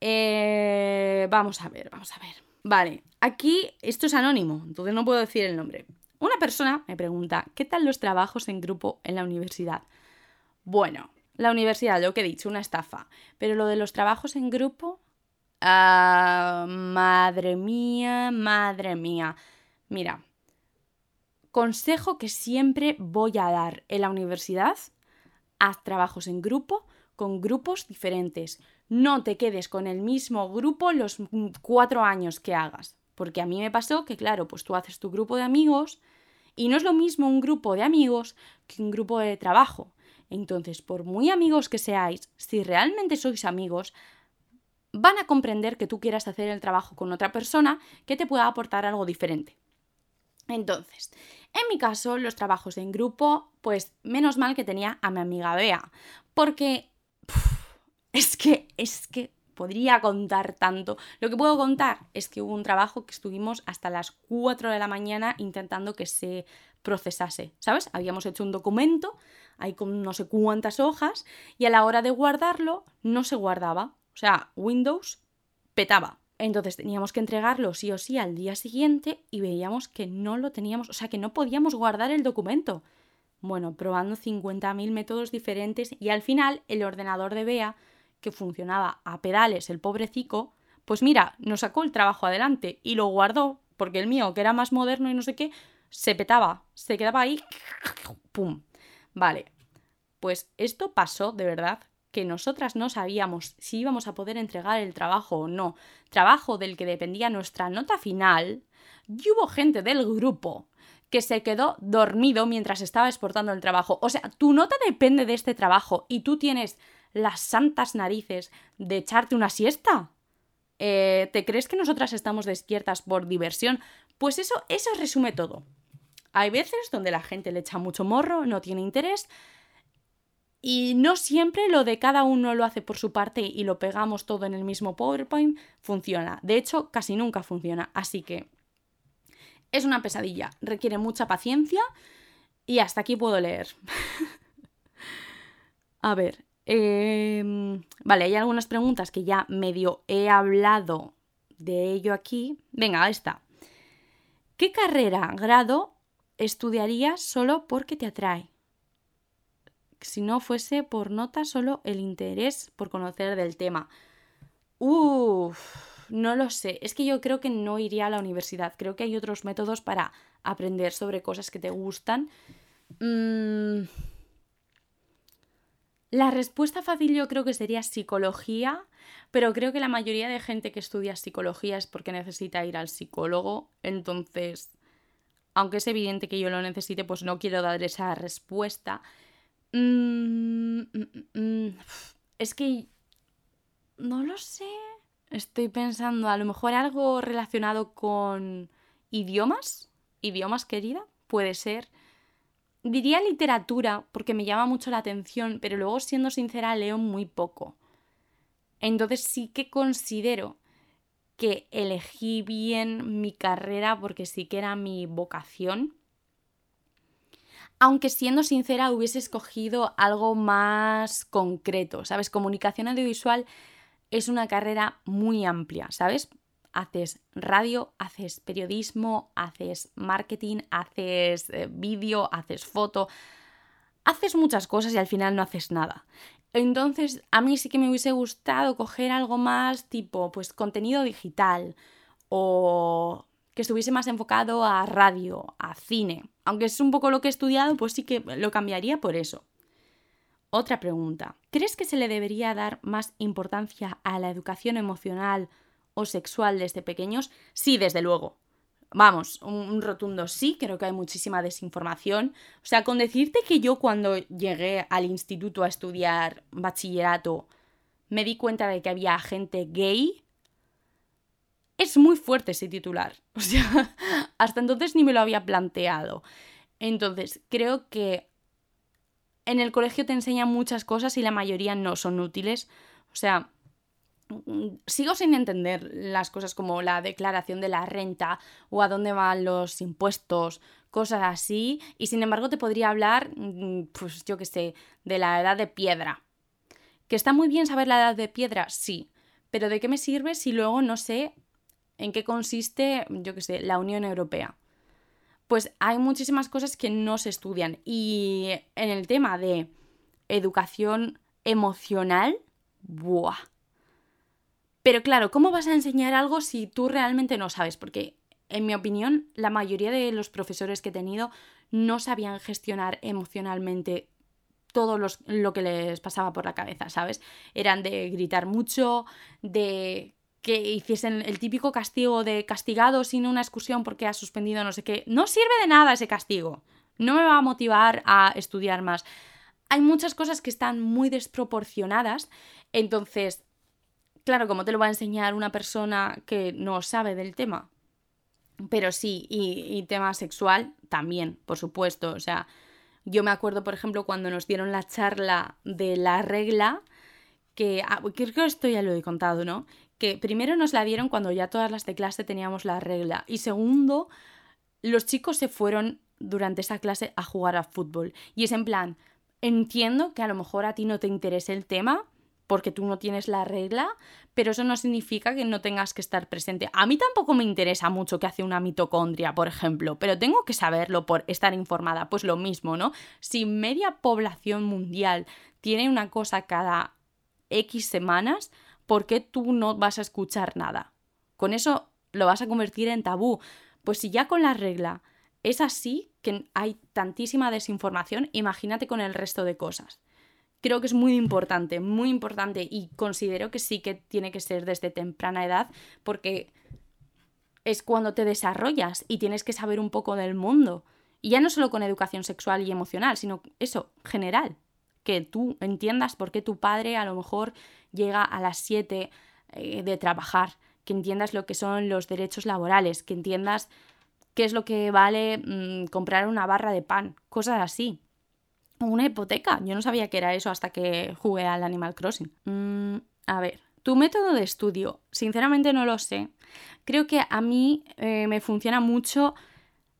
Eh, vamos a ver, vamos a ver. Vale, aquí esto es anónimo, entonces no puedo decir el nombre. Una persona me pregunta, ¿qué tal los trabajos en grupo en la universidad? Bueno, la universidad, lo que he dicho, una estafa. Pero lo de los trabajos en grupo, ah, madre mía, madre mía. Mira, consejo que siempre voy a dar en la universidad, haz trabajos en grupo con grupos diferentes. No te quedes con el mismo grupo los cuatro años que hagas. Porque a mí me pasó que, claro, pues tú haces tu grupo de amigos y no es lo mismo un grupo de amigos que un grupo de trabajo. Entonces, por muy amigos que seáis, si realmente sois amigos, van a comprender que tú quieras hacer el trabajo con otra persona que te pueda aportar algo diferente. Entonces, en mi caso, los trabajos en grupo, pues menos mal que tenía a mi amiga Bea, porque es que, es que podría contar tanto. Lo que puedo contar es que hubo un trabajo que estuvimos hasta las 4 de la mañana intentando que se procesase, ¿sabes? Habíamos hecho un documento hay con no sé cuántas hojas y a la hora de guardarlo no se guardaba. O sea, Windows petaba. Entonces teníamos que entregarlo sí o sí al día siguiente y veíamos que no lo teníamos, o sea, que no podíamos guardar el documento. Bueno, probando 50.000 métodos diferentes y al final el ordenador de Bea, que funcionaba a pedales, el pobrecico, pues mira, nos sacó el trabajo adelante y lo guardó, porque el mío, que era más moderno y no sé qué, se petaba, se quedaba ahí, ¡pum! Vale, pues esto pasó de verdad que nosotras no sabíamos si íbamos a poder entregar el trabajo o no, trabajo del que dependía nuestra nota final, y hubo gente del grupo que se quedó dormido mientras estaba exportando el trabajo. O sea, tu nota depende de este trabajo y tú tienes las santas narices de echarte una siesta. Eh, ¿Te crees que nosotras estamos despiertas por diversión? Pues eso, eso resume todo. Hay veces donde la gente le echa mucho morro, no tiene interés, y no siempre lo de cada uno lo hace por su parte y lo pegamos todo en el mismo PowerPoint funciona. De hecho, casi nunca funciona. Así que es una pesadilla, requiere mucha paciencia y hasta aquí puedo leer. <laughs> A ver, em, vale, hay algunas preguntas que ya medio he hablado de ello aquí. Venga, esta. ¿Qué carrera, grado estudiarías solo porque te atrae? Si no fuese por nota, solo el interés por conocer del tema. Uff no lo sé. Es que yo creo que no iría a la universidad. Creo que hay otros métodos para aprender sobre cosas que te gustan. Mm. La respuesta fácil yo creo que sería psicología, pero creo que la mayoría de gente que estudia psicología es porque necesita ir al psicólogo. Entonces, aunque es evidente que yo lo necesite, pues no quiero dar esa respuesta. Mm, mm, es que... No lo sé. Estoy pensando, a lo mejor algo relacionado con idiomas. Idiomas, querida, puede ser. Diría literatura, porque me llama mucho la atención, pero luego, siendo sincera, leo muy poco. Entonces sí que considero que elegí bien mi carrera porque sí que era mi vocación. Aunque siendo sincera hubiese escogido algo más concreto, ¿sabes? Comunicación audiovisual es una carrera muy amplia, ¿sabes? Haces radio, haces periodismo, haces marketing, haces eh, vídeo, haces foto, haces muchas cosas y al final no haces nada. Entonces, a mí sí que me hubiese gustado coger algo más tipo, pues, contenido digital o que estuviese más enfocado a radio, a cine. Aunque es un poco lo que he estudiado, pues sí que lo cambiaría por eso. Otra pregunta. ¿Crees que se le debería dar más importancia a la educación emocional o sexual desde pequeños? Sí, desde luego. Vamos, un, rotundo sí, creo que hay muchísima desinformación. O sea, con decirte que yo cuando llegué al instituto a estudiar bachillerato me di cuenta de que había gente gay, es muy fuerte ese titular. <laughs> O sea, hasta entonces ni me lo había planteado. Entonces, creo que en el colegio te enseñan muchas cosas y la mayoría no son útiles. O sea, sigo sin entender las cosas como la declaración de la renta o a dónde van los impuestos, cosas así. Y sin embargo te podría hablar, mm, pues yo qué sé, de la edad de piedra. ¿Que está muy bien saber la edad de piedra? Sí. Pero ¿de qué me sirve si luego no sé en qué consiste, yo qué sé, la Unión Europea? pues hay muchísimas cosas que no se estudian. Y en el tema de educación emocional, ¡buah! Pero claro, ¿cómo vas a enseñar algo si tú realmente no sabes? Porque, en mi opinión, la mayoría de los profesores que he tenido no sabían gestionar emocionalmente todo lo que les pasaba por la cabeza, ¿sabes? Eran de gritar mucho, de que hiciesen el típico castigo de castigado sin una excursión porque ha suspendido no sé qué. No sirve de nada ese castigo. No me va a motivar a estudiar más. Hay muchas cosas que están muy desproporcionadas. Entonces, claro, como te lo va a enseñar una persona que no sabe del tema? Pero sí, y, y tema sexual también, por supuesto. O sea, yo me acuerdo, por ejemplo, cuando nos dieron la charla de la regla, que ah, creo que esto ya lo he contado, ¿no? que primero nos la dieron cuando ya todas las de clase teníamos la regla y segundo, los chicos se fueron durante esa clase a jugar a fútbol. Y es en plan, entiendo que a lo mejor a ti no te interese el tema porque tú no tienes la regla, pero eso no significa que no tengas que estar presente. A mí tampoco me interesa mucho que hace una mitocondria, por ejemplo, pero tengo que saberlo por estar informada. Pues lo mismo, ¿no? Si media población mundial tiene una cosa cada X semanas, ¿por qué tú no vas a escuchar nada? Con eso lo vas a convertir en tabú. Pues si ya con la regla es así, que hay tantísima desinformación, imagínate con el resto de cosas. Creo que es muy importante, muy importante y considero que sí que tiene que ser desde temprana edad porque es cuando te desarrollas y tienes que saber un poco del mundo. Y ya no solo con educación sexual y emocional, sino eso, general. Que tú entiendas por qué tu padre a lo mejor llega a las 7 eh, de trabajar, que entiendas lo que son los derechos laborales, que entiendas qué es lo que vale mm, comprar una barra de pan, cosas así. Una hipoteca, yo no sabía que era eso hasta que jugué al Animal Crossing. Mm, a ver, tu método de estudio, sinceramente no lo sé. Creo que a mí eh, me funciona mucho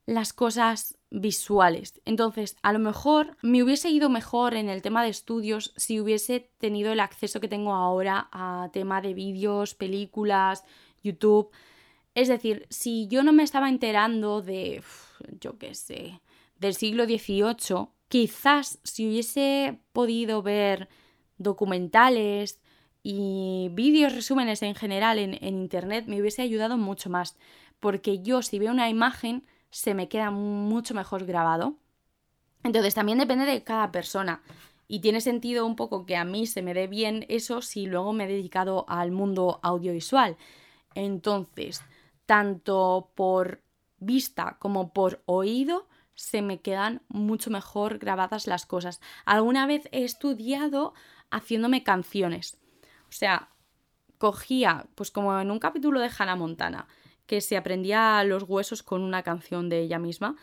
las cosas visuales. Entonces, a lo mejor me hubiese ido mejor en el tema de estudios si hubiese tenido el acceso que tengo ahora a tema de vídeos, películas, YouTube. Es decir, si yo no me estaba enterando de, yo qué sé, del siglo XVIII, quizás si hubiese podido ver documentales y vídeos, resúmenes en general en, Internet, me hubiese ayudado mucho más. Porque yo si veo una imagen, se me queda mucho mejor grabado. Entonces también depende de cada persona. Y tiene sentido un poco que a mí se me dé bien eso si luego me he dedicado al mundo audiovisual. Entonces, tanto por vista como por oído, se me quedan mucho mejor grabadas las cosas. Alguna vez he estudiado haciéndome canciones. O sea, cogía, pues como en un capítulo de Hannah Montana, que se aprendía los huesos con una canción de ella misma,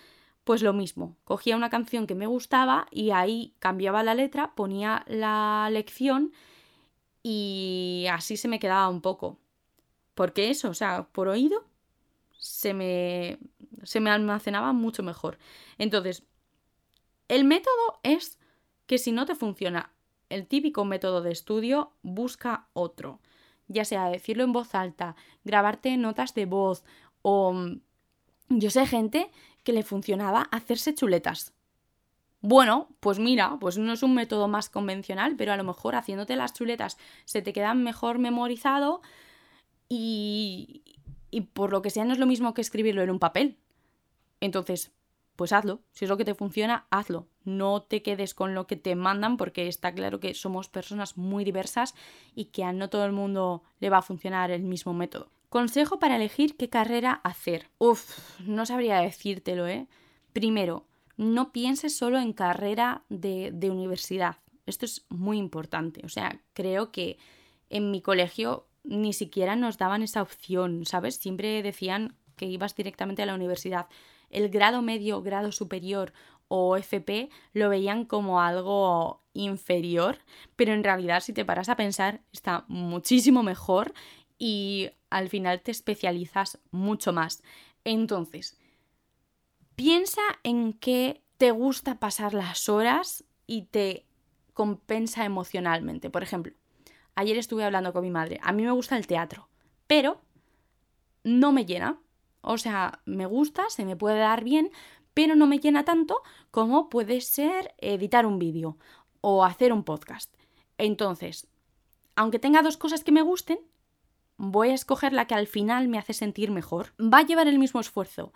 pues lo mismo, cogía una canción que me gustaba y ahí cambiaba la letra, ponía la lección y así se me quedaba un poco. Porque eso, o sea, por oído se me, se me almacenaba mucho mejor. Entonces, el método es que si no te funciona el típico método de estudio, busca otro ya sea decirlo en voz alta, grabarte notas de voz o mm, yo sé gente que le funcionaba hacerse chuletas. Bueno, pues mira, pues no es un método más convencional, pero a lo mejor haciéndote las chuletas se te quedan mejor memorizado y, y por lo que sea no es lo mismo que escribirlo en un papel. Entonces, pues hazlo. Si es lo que te funciona, hazlo. No te quedes con lo que te mandan porque está claro que somos personas muy diversas y que a no todo el mundo le va a funcionar el mismo método. Consejo para elegir qué carrera hacer. Uf, no sabría decírtelo, ¿eh? Primero, no pienses solo en carrera de, de universidad. Esto es muy importante. O sea, creo que en mi colegio ni siquiera nos daban esa opción, ¿sabes? Siempre decían que ibas directamente a la universidad el grado medio, grado superior o FP lo veían como algo inferior, pero en realidad si te paras a pensar está muchísimo mejor y al final te especializas mucho más. Entonces, piensa en qué te gusta pasar las horas y te compensa emocionalmente. Por ejemplo, ayer estuve hablando con mi madre, a mí me gusta el teatro, pero no me llena. O sea, me gusta, se me puede dar bien, pero no me llena tanto como puede ser editar un vídeo o hacer un podcast. Entonces, aunque tenga dos cosas que me gusten, voy a escoger la que al final me hace sentir mejor. Va a llevar el mismo esfuerzo,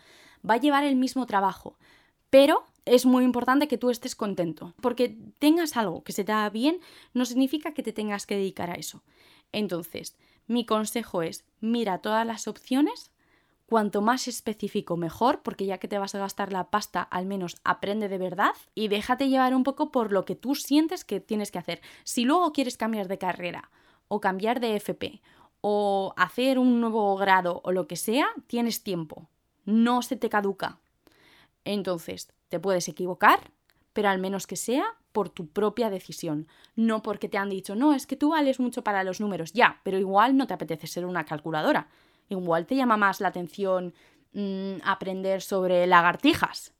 va a llevar el mismo trabajo, pero es muy importante que tú estés contento, porque tengas algo que se te da bien no significa que te tengas que dedicar a eso. Entonces, mi consejo es, mira todas las opciones Cuanto más específico mejor, porque ya que te vas a gastar la pasta, al menos aprende de verdad y déjate llevar un poco por lo que tú sientes que tienes que hacer. Si luego quieres cambiar de carrera o cambiar de FP o hacer un nuevo grado o lo que sea, tienes tiempo. No se te caduca. Entonces, te puedes equivocar, pero al menos que sea por tu propia decisión, no porque te han dicho, no, es que tú vales mucho para los números, ya, pero igual no te apetece ser una calculadora. Igual te llama más la atención mm, aprender sobre lagartijas.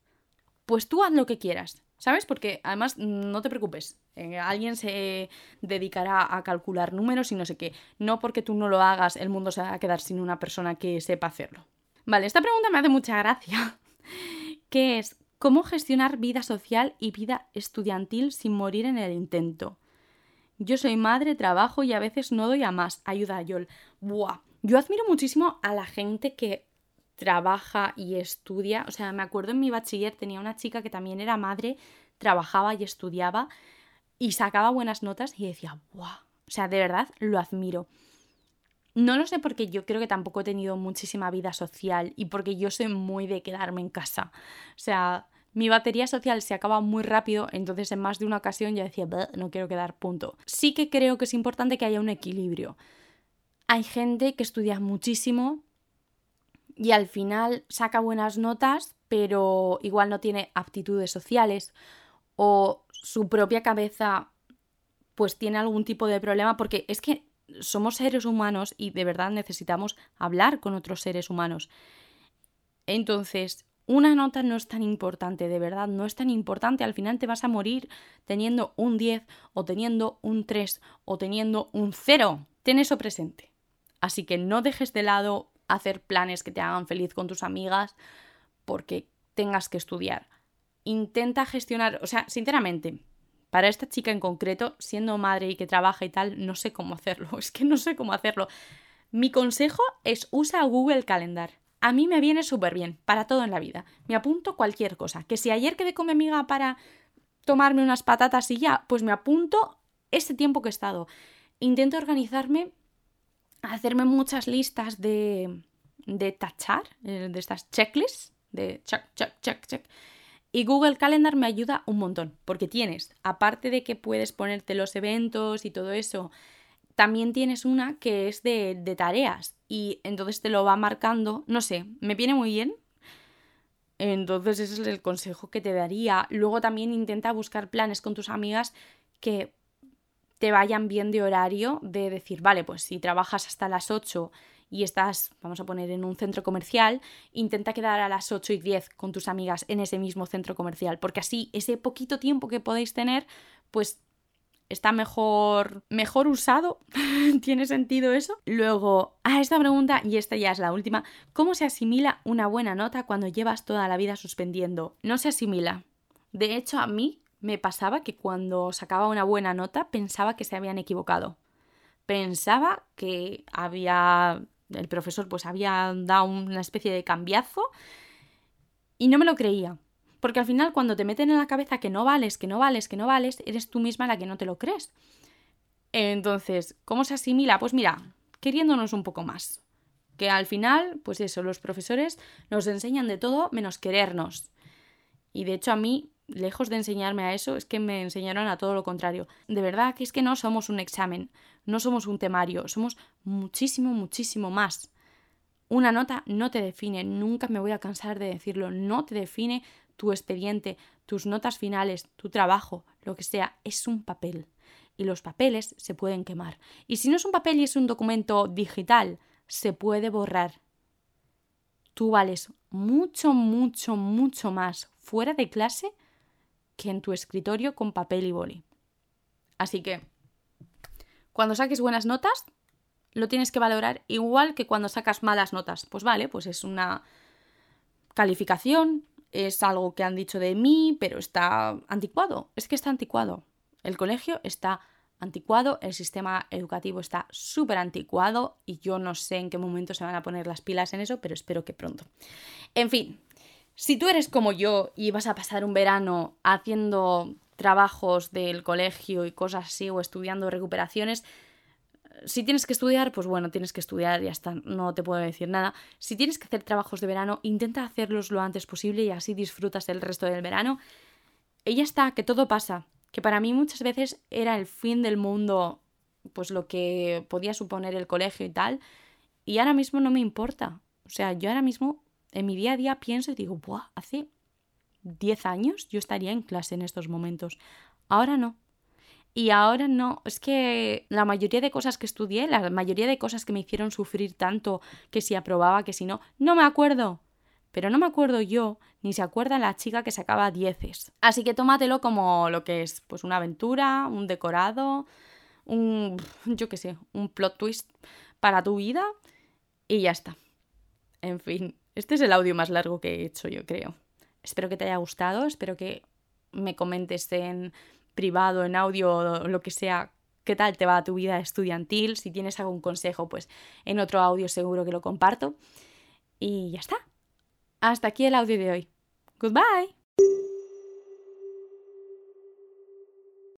Pues tú haz lo que quieras, ¿sabes? Porque además mm, no te preocupes, eh, alguien se dedicará a calcular números y no sé qué. No porque tú no lo hagas, el mundo se va a quedar sin una persona que sepa hacerlo. Vale, esta pregunta me hace mucha gracia, <laughs> que es, ¿cómo gestionar vida social y vida estudiantil sin morir en el intento? Yo soy madre, trabajo y a veces no doy a más. Ayuda Yol. Buah, yo admiro muchísimo a la gente que trabaja y estudia. O sea, me acuerdo en mi bachiller tenía una chica que también era madre, trabajaba y estudiaba y sacaba buenas notas y decía, ¡guau! O sea, de verdad lo admiro. No lo sé porque yo creo que tampoco he tenido muchísima vida social y porque yo soy muy de quedarme en casa. O sea, mi batería social se acaba muy rápido, entonces en más de una ocasión ya decía, no quiero quedar punto. Sí que creo que es importante que haya un equilibrio. Hay gente que estudia muchísimo y al final saca buenas notas, pero igual no tiene aptitudes sociales o su propia cabeza pues tiene algún tipo de problema porque es que somos seres humanos y de verdad necesitamos hablar con otros seres humanos. Entonces, una nota no es tan importante, de verdad, no es tan importante. Al final te vas a morir teniendo un 10 o teniendo un 3 o teniendo un 0. Ten eso presente. Así que no dejes de lado hacer planes que te hagan feliz con tus amigas porque tengas que estudiar. Intenta gestionar, o sea, sinceramente, para esta chica en concreto, siendo madre y que trabaja y tal, no sé cómo hacerlo. <laughs> Es que no sé cómo hacerlo. Mi consejo es usa Google Calendar. A mí me viene súper bien, para todo en la vida. Me apunto cualquier cosa. Que si ayer quedé con mi amiga para tomarme unas patatas y ya, pues me apunto ese tiempo que he estado. Intento organizarme, hacerme muchas listas de, de tachar, eh, de estas checklists, de check, check, check, check. Y Google Calendar me ayuda un montón, porque tienes, aparte de que puedes ponerte los eventos y todo eso, también tienes una que es de, de tareas y entonces te lo va marcando, no sé, me viene muy bien. Entonces ese es el consejo que te daría. Luego también intenta buscar planes con tus amigas que te vayan bien de horario, de decir, vale, pues si trabajas hasta las 8 y estás, vamos a poner, en un centro comercial, intenta quedar a las 8 y 10 con tus amigas en ese mismo centro comercial, porque así ese poquito tiempo que podéis tener, pues está mejor, mejor usado. <laughs> ¿Tiene sentido eso? Luego, a esta pregunta, y esta ya es la última, ¿cómo se asimila una buena nota cuando llevas toda la vida suspendiendo? No se asimila. De hecho, a mí me pasaba que cuando sacaba una buena nota pensaba que se habían equivocado. Pensaba que había el profesor pues había dado una especie de cambiazo y no me lo creía. Porque al final cuando te meten en la cabeza que no vales, que no vales, que no vales, eres tú misma la que no te lo crees. Entonces, ¿cómo se asimila? Pues mira, queriéndonos un poco más. Que al final, pues eso, los profesores nos enseñan de todo menos querernos. Y de hecho a mí lejos de enseñarme a eso, es que me enseñaron a todo lo contrario. De verdad que es que no somos un examen, no somos un temario, somos muchísimo, muchísimo más. Una nota no te define, nunca me voy a cansar de decirlo, no te define tu expediente, tus notas finales, tu trabajo, lo que sea, es un papel. Y los papeles se pueden quemar. Y si no es un papel y es un documento digital, se puede borrar. Tú vales mucho, mucho, mucho más fuera de clase que en tu escritorio con papel y boli. Así que, cuando saques buenas notas, lo tienes que valorar igual que cuando sacas malas notas. Pues vale, pues es una calificación, es algo que han dicho de mí, pero está anticuado. Es que está anticuado. El colegio está anticuado, el sistema educativo está súper anticuado y yo no sé en qué momento se van a poner las pilas en eso, pero espero que pronto. En fin, si tú eres como yo y vas a pasar un verano haciendo trabajos del colegio y cosas así o estudiando recuperaciones, si tienes que estudiar, pues bueno, tienes que estudiar y ya está, no te puedo decir nada. Si tienes que hacer trabajos de verano, intenta hacerlos lo antes posible y así disfrutas del resto del verano. Y ya está, que todo pasa. Que para mí muchas veces era el fin del mundo, pues lo que podía suponer el colegio y tal. Y ahora mismo no me importa. O sea, yo ahora mismo en mi día a día pienso y digo, Buah, hace 10 años yo estaría en clase en estos momentos. Ahora no. Y ahora no, es que la mayoría de cosas que estudié, la mayoría de cosas que me hicieron sufrir tanto, que si aprobaba, que si no, no me acuerdo. Pero no me acuerdo yo, ni se acuerda la chica que sacaba dieces. Así que tómatelo como lo que es, pues una aventura, un decorado, un, <laughs> yo qué sé, un plot twist para tu vida y ya está. En fin, este es el audio más largo que he hecho, yo creo. Espero que te haya gustado, espero que me comentes en privado, en audio lo que sea, qué tal te va tu vida estudiantil. Si tienes algún consejo, pues en otro audio seguro que lo comparto. Y ya está. Hasta aquí el audio de hoy. Goodbye.